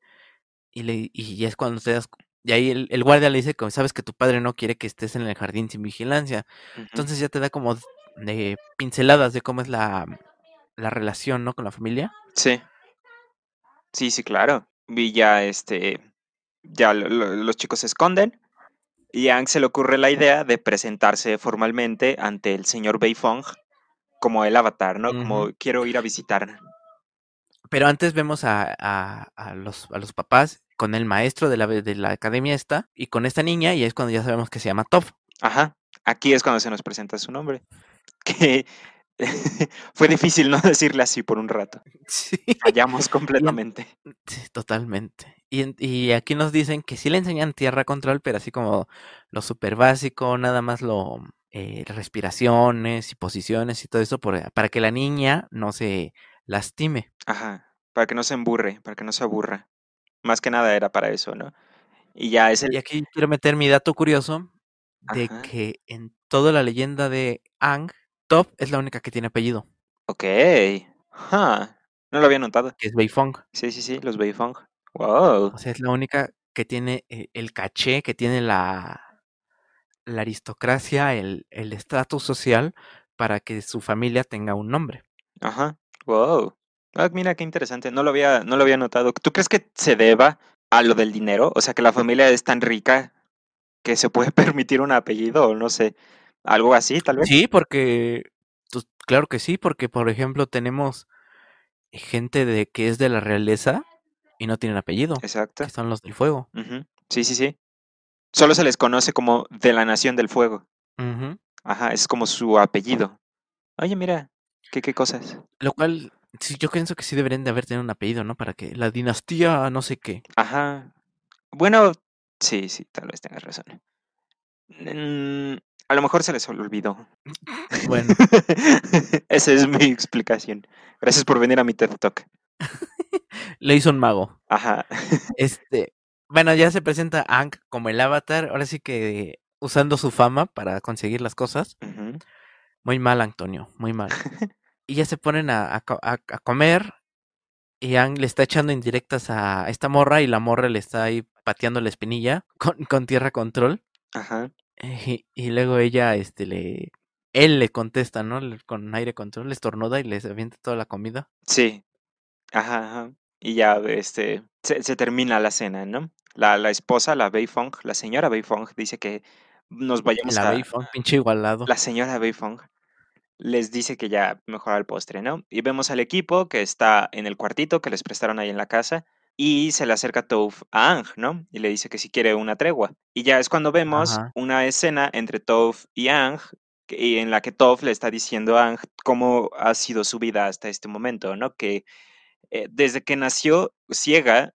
Y, le, y es cuando te das... Y ahí el, guardia le dice, como sabes que tu padre no quiere que estés en el jardín sin vigilancia. Entonces ya te da como de pinceladas de cómo es la, la relación, ¿no? Con la familia. Sí. Sí, sí, claro. Y ya, este, ya los chicos se esconden y a Ang se le ocurre la idea de presentarse formalmente ante el señor Beifong como el avatar, ¿no? Como quiero ir a visitar. Pero antes vemos a, a, los, a los papás con el maestro de la, de la academia esta y con esta niña y es cuando ya sabemos que se llama Top. Ajá, aquí es cuando se nos presenta su nombre. Que fue difícil no decirle así por un rato. Sí. Fallamos completamente. Totalmente. Y, aquí nos dicen que sí le enseñan tierra control, pero así como lo súper básico, nada más lo eh, respiraciones y posiciones y todo eso para que la niña no se lastime. Ajá, para que no se emburre, para que no se aburra. Más que nada era para eso, ¿no? Y ya es el... Y aquí quiero meter mi dato curioso de que en toda la leyenda de Ang, Top es la única que tiene apellido. Ok. No lo había notado. Que es Beifong. Sí, sí, sí, los Beifong. Wow. O sea, es la única que tiene eh, el caché, que tiene la, la aristocracia, el estatus social para que su familia tenga un nombre. Ajá. Wow. Ah, mira qué interesante. No lo había, no lo había notado. ¿Tú crees que se deba a lo del dinero? O sea, que la familia es tan rica que se puede permitir un apellido o no sé, algo así, tal vez. Sí, porque pues, claro que sí, porque por ejemplo tenemos gente de que es de la realeza y no tienen apellido. Exacto. Que son los del fuego. Sí, sí, sí. Solo se les conoce como de la nación del fuego. Ajá, es como su apellido. Oye, mira, qué, qué cosas. Lo cual, sí, yo pienso que sí deberían de haber tenido un apellido, ¿no? Para que la dinastía no sé qué. Ajá. Bueno, sí, sí, tal vez tengas razón. Mm, a lo mejor se les olvidó. Bueno. Esa es mi explicación. Gracias por venir a mi TED Talk. Le hizo un mago. Ajá. Este, bueno, ya se presenta Ang como el avatar, ahora sí que usando su fama para conseguir las cosas. Muy mal, Antonio, muy mal. y ya se ponen a, comer y Ang le está echando indirectas a esta morra y la morra le está ahí pateando la espinilla con, con tierra control. Ajá. Y, luego ella, este, le... Él le contesta, ¿no? Con aire control, le estornuda y le avienta toda la comida. Sí. Ajá, ajá. y ya este, se, termina la cena, ¿no? La, la esposa, la Beifong, la señora Beifong, dice que nos vayamos la a... pinche igualado. La señora Beifong les dice que ya mejora el postre, ¿no? Y vemos al equipo que está en el cuartito que les prestaron ahí en la casa y se le acerca Toph a Ang, ¿no? Y le dice que si quiere una tregua. Y ya es cuando vemos una escena entre Toph y Ang y en la que Toph le está diciendo a Ang cómo ha sido su vida hasta este momento, ¿no? Que eh, desde que nació ciega,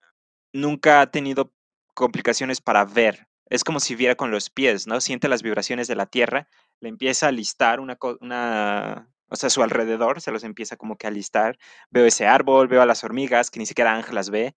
nunca ha tenido complicaciones para ver. Es como si viera con los pies, ¿no? Siente las vibraciones de la tierra, le empieza a listar una, una o sea, su alrededor se los empieza como que a listar. Veo ese árbol, veo a las hormigas, que ni siquiera Ángel las ve.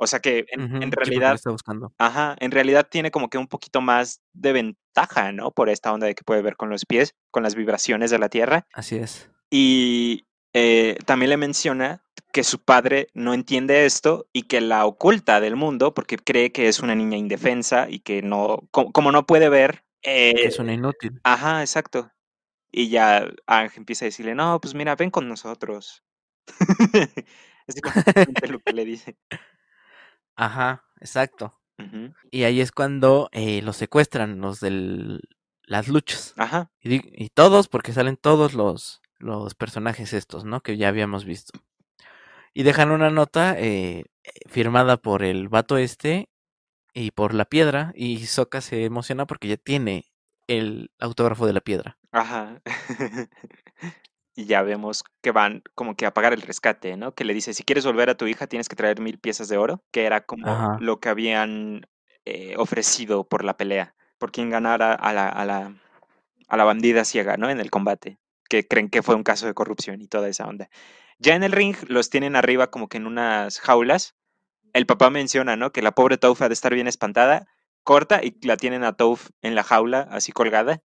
O sea que en, realidad. está buscando. Ajá, en realidad tiene como que un poquito más de ventaja, ¿no? Por esta onda de que puede ver con los pies, con las vibraciones de la tierra. Así es. Y eh, también le menciona que su padre no entiende esto y que la oculta del mundo porque cree que es una niña indefensa y que no, como, no puede ver. que es una inútil. Ajá, exacto. Y ya Ángel empieza a decirle, no, pues mira, ven con nosotros. es lo que le dice. Ajá, exacto. Y ahí es cuando eh, los secuestran, los de las luchas. Ajá. Y, todos, porque salen todos los, los personajes estos, ¿no? Que ya habíamos visto. Y dejan una nota eh, firmada por el vato este y por la piedra. Y Soka se emociona porque ya tiene el autógrafo de la piedra. Ajá. y ya vemos que van como que a pagar el rescate, ¿no? Que le dice, si quieres volver a tu hija tienes que traer mil piezas de oro, que era como lo que habían eh, ofrecido por la pelea, por quien ganara a la, a, la, a la bandida ciega, ¿no? En el combate, que creen que fue un caso de corrupción y toda esa onda. Ya en el ring los tienen arriba como que en unas jaulas. El papá menciona, ¿no? Que la pobre Taufa ha de estar bien espantada, corta y la tienen a Toph en la jaula, así colgada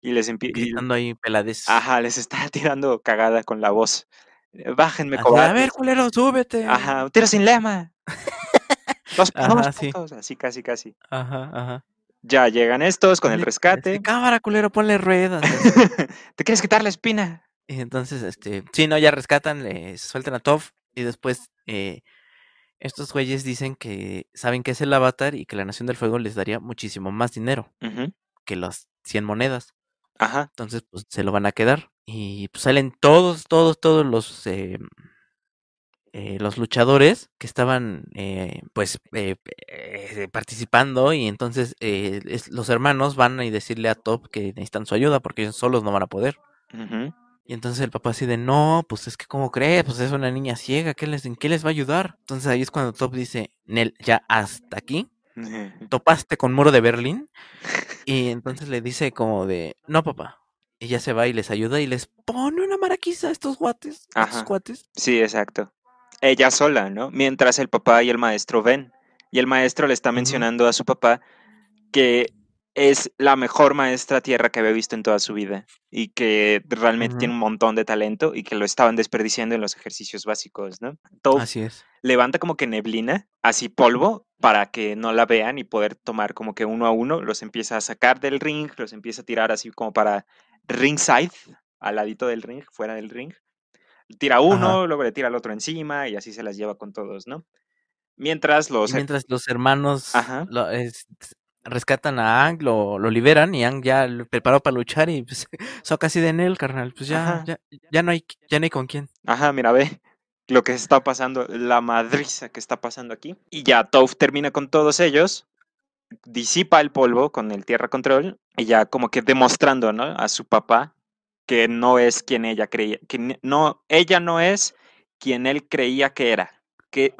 y les empieza. Gritando ahí pelades. Ajá, les está tirando cagada con la voz. Eh, bájenme, cobardes. A ver, culero, súbete. Ajá, tira sin lema. Dos, ajá, sí. así casi, casi. Ajá, ajá. Ya llegan estos con el rescate. Este, cámara, culero, ponle ruedas. ¿Te quieres quitar la espina? Y entonces, este, sí, no, ya rescatan, le sueltan a Toph y después eh, estos güeyes dicen que saben que es el avatar y que la Nación del Fuego les daría muchísimo más dinero que las 100 monedas. Ajá. Entonces, pues se lo van a quedar. Y pues salen todos, todos, todos los, eh, eh, los luchadores que estaban, eh, pues, participando. Y entonces los hermanos van a decirle a Top que necesitan su ayuda porque ellos solos no van a poder. Y entonces el papá así de, no, pues es que ¿cómo crees? Pues es una niña ciega, ¿qué les, ¿en qué les va a ayudar? Entonces ahí es cuando Top dice, Nel, ya hasta aquí. Topaste con muro de Berlín. Y entonces le dice como de, no papá. Ella se va y les ayuda y les pone una maraquiza a estos guates. A estos cuates. Sí, exacto. Ella sola, ¿no? Mientras el papá y el maestro ven. Y el maestro le está mencionando a su papá que es la mejor maestra tierra que había visto en toda su vida y que realmente tiene un montón de talento y que lo estaban desperdiciando en los ejercicios básicos, ¿no? Todo así es. Levanta como que neblina, así polvo, para que no la vean y poder tomar como que uno a uno, los empieza a sacar del ring, los empieza a tirar así como para ringside, al ladito del ring, fuera del ring. Tira uno, luego le tira al otro encima y así se las lleva con todos, ¿no? Mientras los... mientras los hermanos rescatan a Ang, lo, liberan y Ang ya lo preparó para luchar y pues casi de él, carnal. Pues ya, ya, ya, no hay, ya no hay con quién. Ajá, mira, ve lo que está pasando, la madriza que está pasando aquí. Y ya Toph termina con todos ellos, disipa el polvo con el Tierra Control y ya como que demostrando, ¿no? A su papá que no es quien ella creía, que no, ella no es quien él creía que era. Que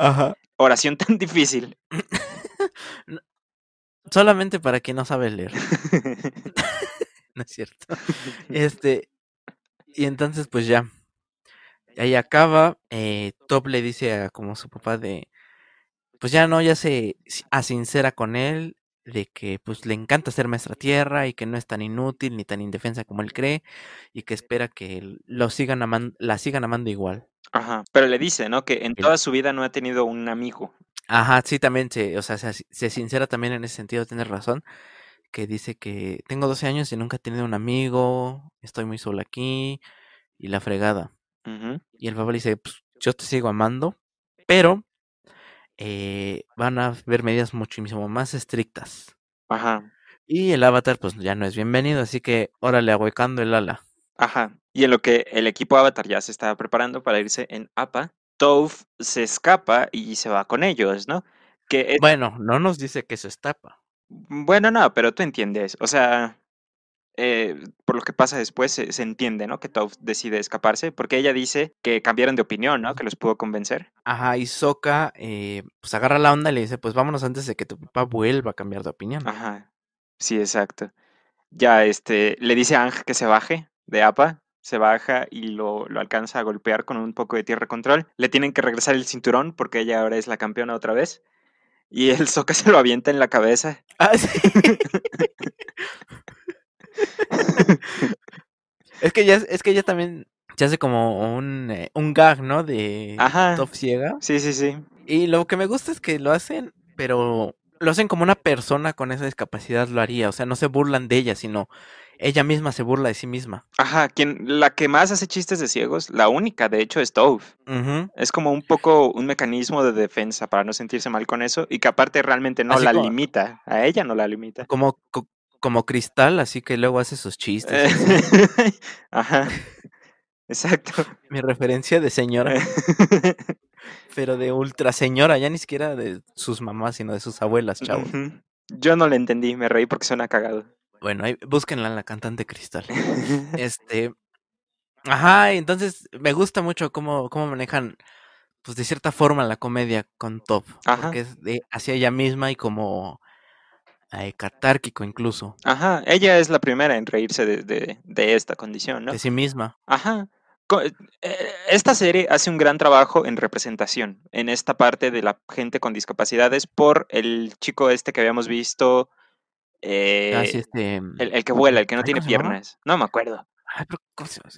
oración tan difícil. Solamente para quien no sabe leer. no es cierto. Este, y entonces pues ya. Ahí acaba. Eh, Top le dice a como su papá de. Pues ya no, ya se asincera con él. De que pues le encanta ser maestra tierra y que no es tan inútil ni tan indefensa como él cree. Y que espera que lo sigan amando, la sigan amando igual. Ajá. Pero le dice, ¿no? Que en toda su vida no ha tenido un amigo. Ajá, sí, también se, o sea, se, sincera también en ese sentido, tienes razón, que dice que tengo 12 años y nunca he tenido un amigo, estoy muy sola aquí, y la fregada. Y el papá le dice, pues yo te sigo amando, pero eh, van a haber medidas muchísimo más estrictas. Ajá. Y el avatar, pues ya no es bienvenido, así que órale, ahuecando el ala. Ajá. Y en lo que el equipo avatar ya se estaba preparando para irse en APA, Tove se escapa y se va con ellos, ¿no? Que Bueno, no nos dice que se escapa. Bueno, no, pero tú entiendes. O sea, eh, por lo que pasa después se, entiende, ¿no? Que Toph decide escaparse, porque ella dice que cambiaron de opinión, ¿no? Que los pudo convencer. Ajá, y Soka, eh, pues agarra la onda y le dice, pues vámonos antes de que tu papá vuelva a cambiar de opinión. Ajá, sí, exacto. Ya, este, le dice a Ang que se baje de APA, se baja y lo, lo, alcanza a golpear con un poco de tierra control. Le tienen que regresar el cinturón porque ella ahora es la campeona otra vez. Y el Soka se lo avienta en la cabeza. Ah, sí. es que ya es que ella también se hace como un, eh, un gag, ¿no? De top ciega. Sí, sí, sí. Y lo que me gusta es que lo hacen, pero lo hacen como una persona con esa discapacidad lo haría. O sea, no se burlan de ella, sino ella misma se burla de sí misma. Ajá, quien, la que más hace chistes de ciegos, la única de hecho es Tove. Es como un poco un mecanismo de defensa para no sentirse mal con eso y que aparte realmente no la limita, a ella no la limita. Como, como cristal, así que luego hace sus chistes. Ajá. Exacto. Mi referencia de señora. pero de ultra señora, ya ni siquiera de sus mamás, sino de sus abuelas, chavo. Yo no le entendí, me reí porque suena cagado. Bueno, ahí, búsquenla en la cantante Cristal. este. Ajá, entonces me gusta mucho cómo, cómo manejan, pues de cierta forma, la comedia con Top. Porque es de hacia ella misma y como eh, catárquico incluso. Ajá, ella es la primera en reírse de, de, esta condición, ¿no? De sí misma. Ajá. Eh, esta serie hace un gran trabajo en representación, en esta parte de la gente con discapacidades, por el chico este que habíamos visto, ah, eh, este, el, que vuela, el que no tiene piernas. No me acuerdo.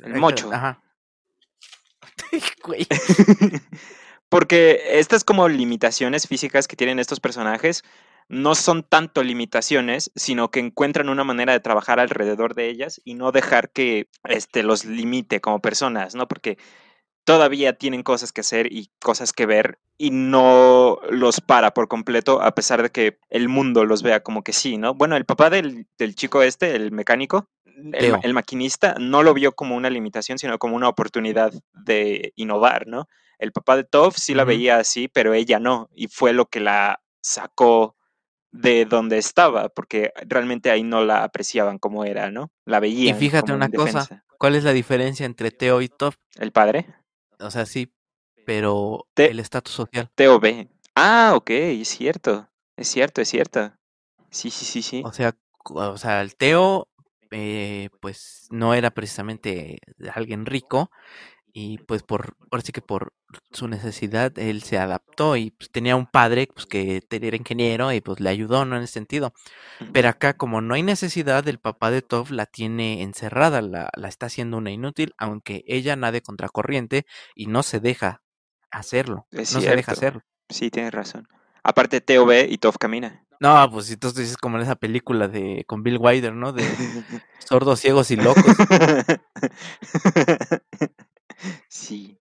El mocho. Ajá. Porque estas como limitaciones físicas que tienen estos personajes no son tanto limitaciones, sino que encuentran una manera de trabajar alrededor de ellas y no dejar que este, los limite como personas, ¿no? Porque todavía tienen cosas que hacer y cosas que ver y no los para por completo a pesar de que el mundo los vea como que sí, ¿no? Bueno, el papá del, chico este, el mecánico, el, maquinista, no lo vio como una limitación, sino como una oportunidad de innovar, ¿no? El papá de Tov sí la veía así, pero ella no, y fue lo que la sacó de donde estaba, porque realmente ahí no la apreciaban como era, ¿no? La veían. Y fíjate una cosa, ¿cuál es la diferencia entre Teo y Top? ¿El padre? O sea, sí, pero el estatus social. Teo B. Ah, ok, es cierto, es cierto, es cierto. Sí, sí, sí, sí. O sea, o sea el Teo, eh, pues no era precisamente alguien rico, y pues por, ahora sí que por su necesidad él se adaptó y pues, tenía un padre pues que era ingeniero y pues le ayudó, ¿no? En ese sentido. Pero acá como no hay necesidad, el papá de Tov la tiene encerrada, la, la está haciendo una inútil, aunque ella nade contracorriente y no se deja hacerlo. no se deja hacerlo. Sí, tienes razón. Aparte Teo ve y Tov camina. No, pues tú dices como en esa película de con Bill Wilder, ¿no? De sordos, ciegos y locos. Sí.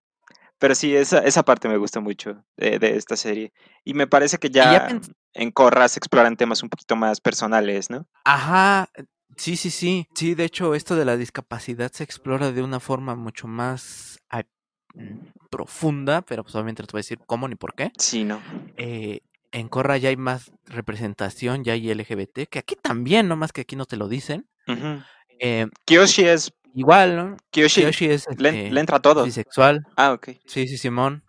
Pero sí, esa, esa parte me gusta mucho de, esta serie. Y me parece que ya, en Corra se exploran temas un poquito más personales, ¿no? Ajá, eh, sí, sí, sí. Sí, de hecho, esto de la discapacidad se explora de una forma mucho más mm, profunda, pero pues obviamente no te voy a decir cómo ni por qué. Sí, ¿no? Eh, en Corra ya hay más representación, ya hay LGBT, que aquí también, nomás que aquí no te lo dicen. eh, Kyoshi es Igual, ¿no? Kyoshi, es. Le, este, entra todo. Bisexual. Ah, ok. Sí, sí, Simón.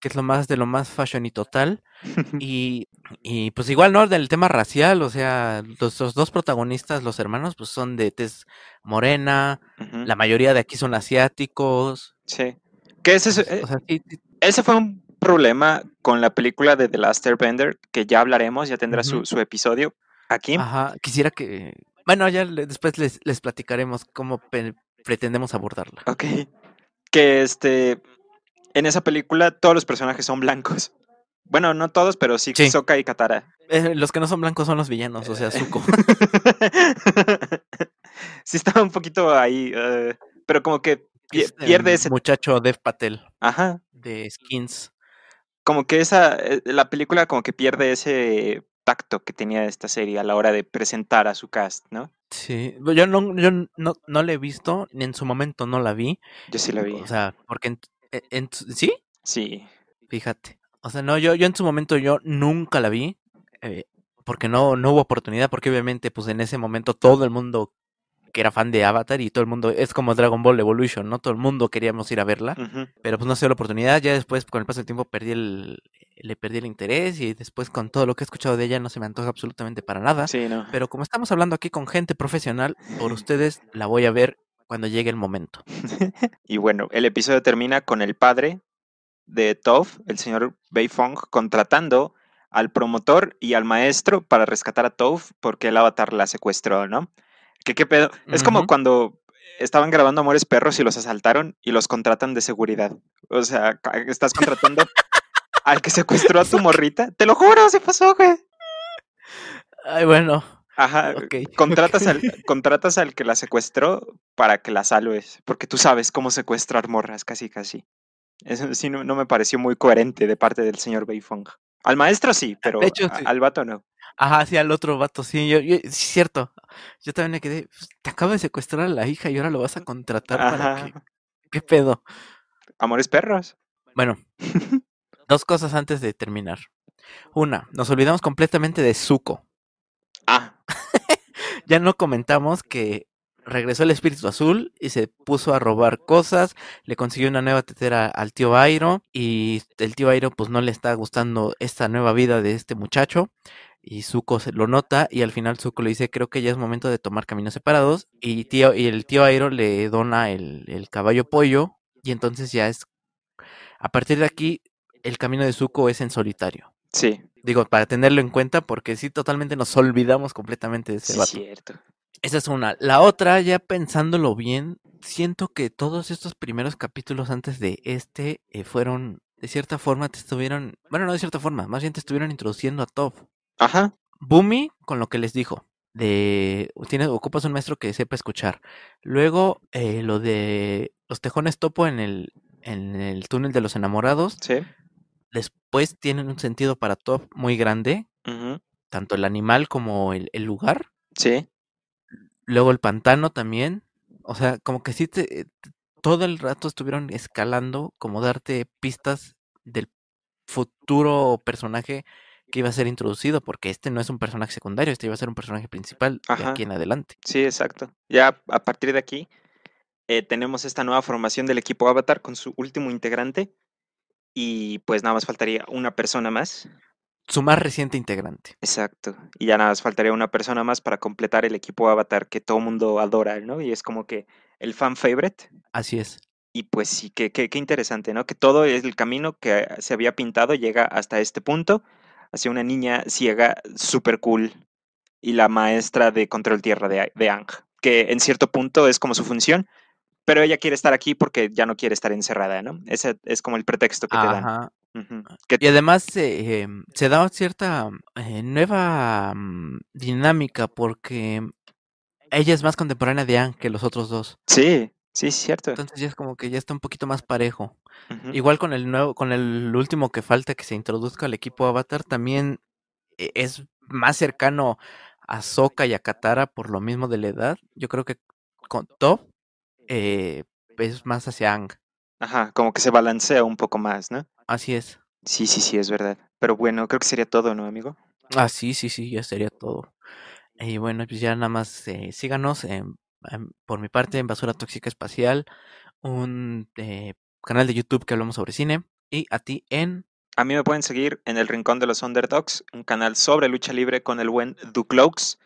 Que es lo más de lo más fashion y total. y, y pues igual, ¿no? Del tema racial, o sea, los, dos protagonistas, los hermanos, pues son de tez morena. La mayoría de aquí son asiáticos. Sí. ¿Qué es ese? Eh, ese fue un problema con la película de The Last Airbender, que ya hablaremos, ya tendrá su, su episodio aquí. Ajá, quisiera que, bueno, ya después les, les platicaremos cómo pretendemos abordarla. Ok. Que este. En esa película todos los personajes son blancos. Bueno, no todos, pero sí, sí. y Katara. Eh, los que no son blancos son los villanos, o sea, Zuko. sí, estaba un poquito ahí. Eh, pero como que pierde ese. Muchacho Dev Patel. Ajá. De Skins. como que esa, eh, la película como que pierde ese tacto que tenía esta serie a la hora de presentar a su cast, ¿no? Sí, yo no, yo no, no la he visto, ni en su momento no la vi. Yo sí la vi. O sea, porque en, en, ¿sí? Sí. Fíjate. O sea, no, yo, yo en su momento yo nunca la vi. Eh, porque no, no hubo oportunidad, porque obviamente, pues en ese momento todo el mundo que era fan de Avatar y todo el mundo, es como Dragon Ball Evolution, ¿no? Todo el mundo queríamos ir a verla, pero pues no se dio la oportunidad, ya después con el paso del tiempo perdí el, le perdí el interés y después con todo lo que he escuchado de ella no se me antoja absolutamente para nada. Sí, no. Pero como estamos hablando aquí con gente profesional, por ustedes la voy a ver cuando llegue el momento. y bueno, el episodio termina con el padre de Toph, el señor Beifong, contratando al promotor y al maestro para rescatar a Toph porque el avatar la secuestró, ¿no? qué pedo? Es como cuando estaban grabando Amores Perros y los asaltaron y los contratan de seguridad. O sea, estás contratando al que secuestró a tu morrita. Te lo juro, se pasó, güey. Ay, bueno. Ajá. contratas, Al, contratas al que la secuestró para que la salves. Porque tú sabes cómo secuestrar morras, casi, casi. Eso sí no, me pareció muy coherente de parte del señor Beifong. Al maestro sí, pero al vato no. Ajá, sí, al otro vato, sí, yo, yo, sí, cierto. Yo también me quedé, pues, te acabo de secuestrar a la hija y ahora lo vas a contratar para que... ¿Qué pedo? Amores perros. Bueno, dos cosas antes de terminar. Una, nos olvidamos completamente de Zuko. Ah. ya no comentamos que regresó el espíritu azul y se puso a robar cosas, le consiguió una nueva tetera al tío Airo y el tío Airo pues no le está gustando esta nueva vida de este muchacho y Zuko se lo nota y al final Zuko le dice creo que ya es momento de tomar caminos separados y tío y el tío Airo le dona el, el caballo pollo y entonces ya es a partir de aquí el camino de Zuko es en solitario. Sí. Digo, para tenerlo en cuenta porque sí totalmente nos olvidamos completamente de ese sí, cierto. Esa es una. La otra, ya pensándolo bien, siento que todos estos primeros capítulos antes de este eh, fueron, de cierta forma, te estuvieron, bueno, no de cierta forma, más bien te estuvieron introduciendo a Top. Ajá. Bumi con lo que les dijo. De tienes, ocupas un maestro que sepa escuchar. Luego, eh, lo de los tejones topo en el, en el túnel de los enamorados. Sí. Después tienen un sentido para Top muy grande. Tanto el animal como el, el, lugar. Sí. Luego el pantano también. O sea, como que sí te, todo el rato estuvieron escalando, como darte pistas del futuro personaje que iba a ser introducido, porque este no es un personaje secundario, este iba a ser un personaje principal de aquí en adelante. Sí, exacto. Ya a partir de aquí eh, tenemos esta nueva formación del equipo Avatar con su último integrante y pues nada más faltaría una persona más. Su más reciente integrante. Exacto. Y ya nada más faltaría una persona más para completar el equipo Avatar que todo mundo adora, ¿no? Y es como que el fan favorite. Así es. Y pues sí, qué, qué, qué interesante, ¿no? Que todo es el camino que se había pintado llega hasta este punto hacia una niña ciega súper cool y la maestra de control tierra de, de Ang, que en cierto punto es como su función, pero ella quiere estar aquí porque ya no quiere estar encerrada, ¿no? Ese es como el pretexto que te dan. Y además eh, se da cierta eh, nueva mm, dinámica porque ella es más contemporánea de Ang que los otros dos. Sí, sí, cierto. Entonces ya es como que ya está un poquito más parejo. Igual con el nuevo, con el último que falta que se introduzca al equipo Avatar, también e, es más cercano a Sokka y a Katara por lo mismo de la edad. Yo creo que con Top eh, es más hacia Ang. Ajá, como que se balancea un poco más, ¿no? Así es. Sí, sí, sí, es verdad. Pero bueno, creo que sería todo, ¿no, amigo? Ah, sí, sí, sí, ya sería todo. Y bueno, pues ya nada más eh, síganos por mi parte en Basura Tóxica Espacial, un eh, canal de YouTube que hablamos sobre cine, y a ti en... A mí me pueden seguir en el Rincón de los Underdogs, un canal sobre lucha libre con el buen Ducloaks,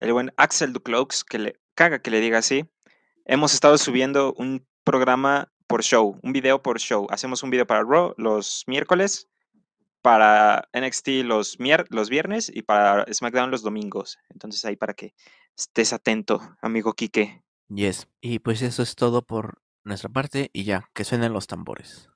el buen Axel Ducloaks, que le caga que le diga así. Hemos estado subiendo un programa por show, un video por show. Hacemos un video para Raw los miércoles, para NXT los, los viernes y para SmackDown los domingos. Entonces ahí para que estés atento, amigo Quique. Yes. Y pues eso es todo por nuestra parte y ya, que suenen los tambores.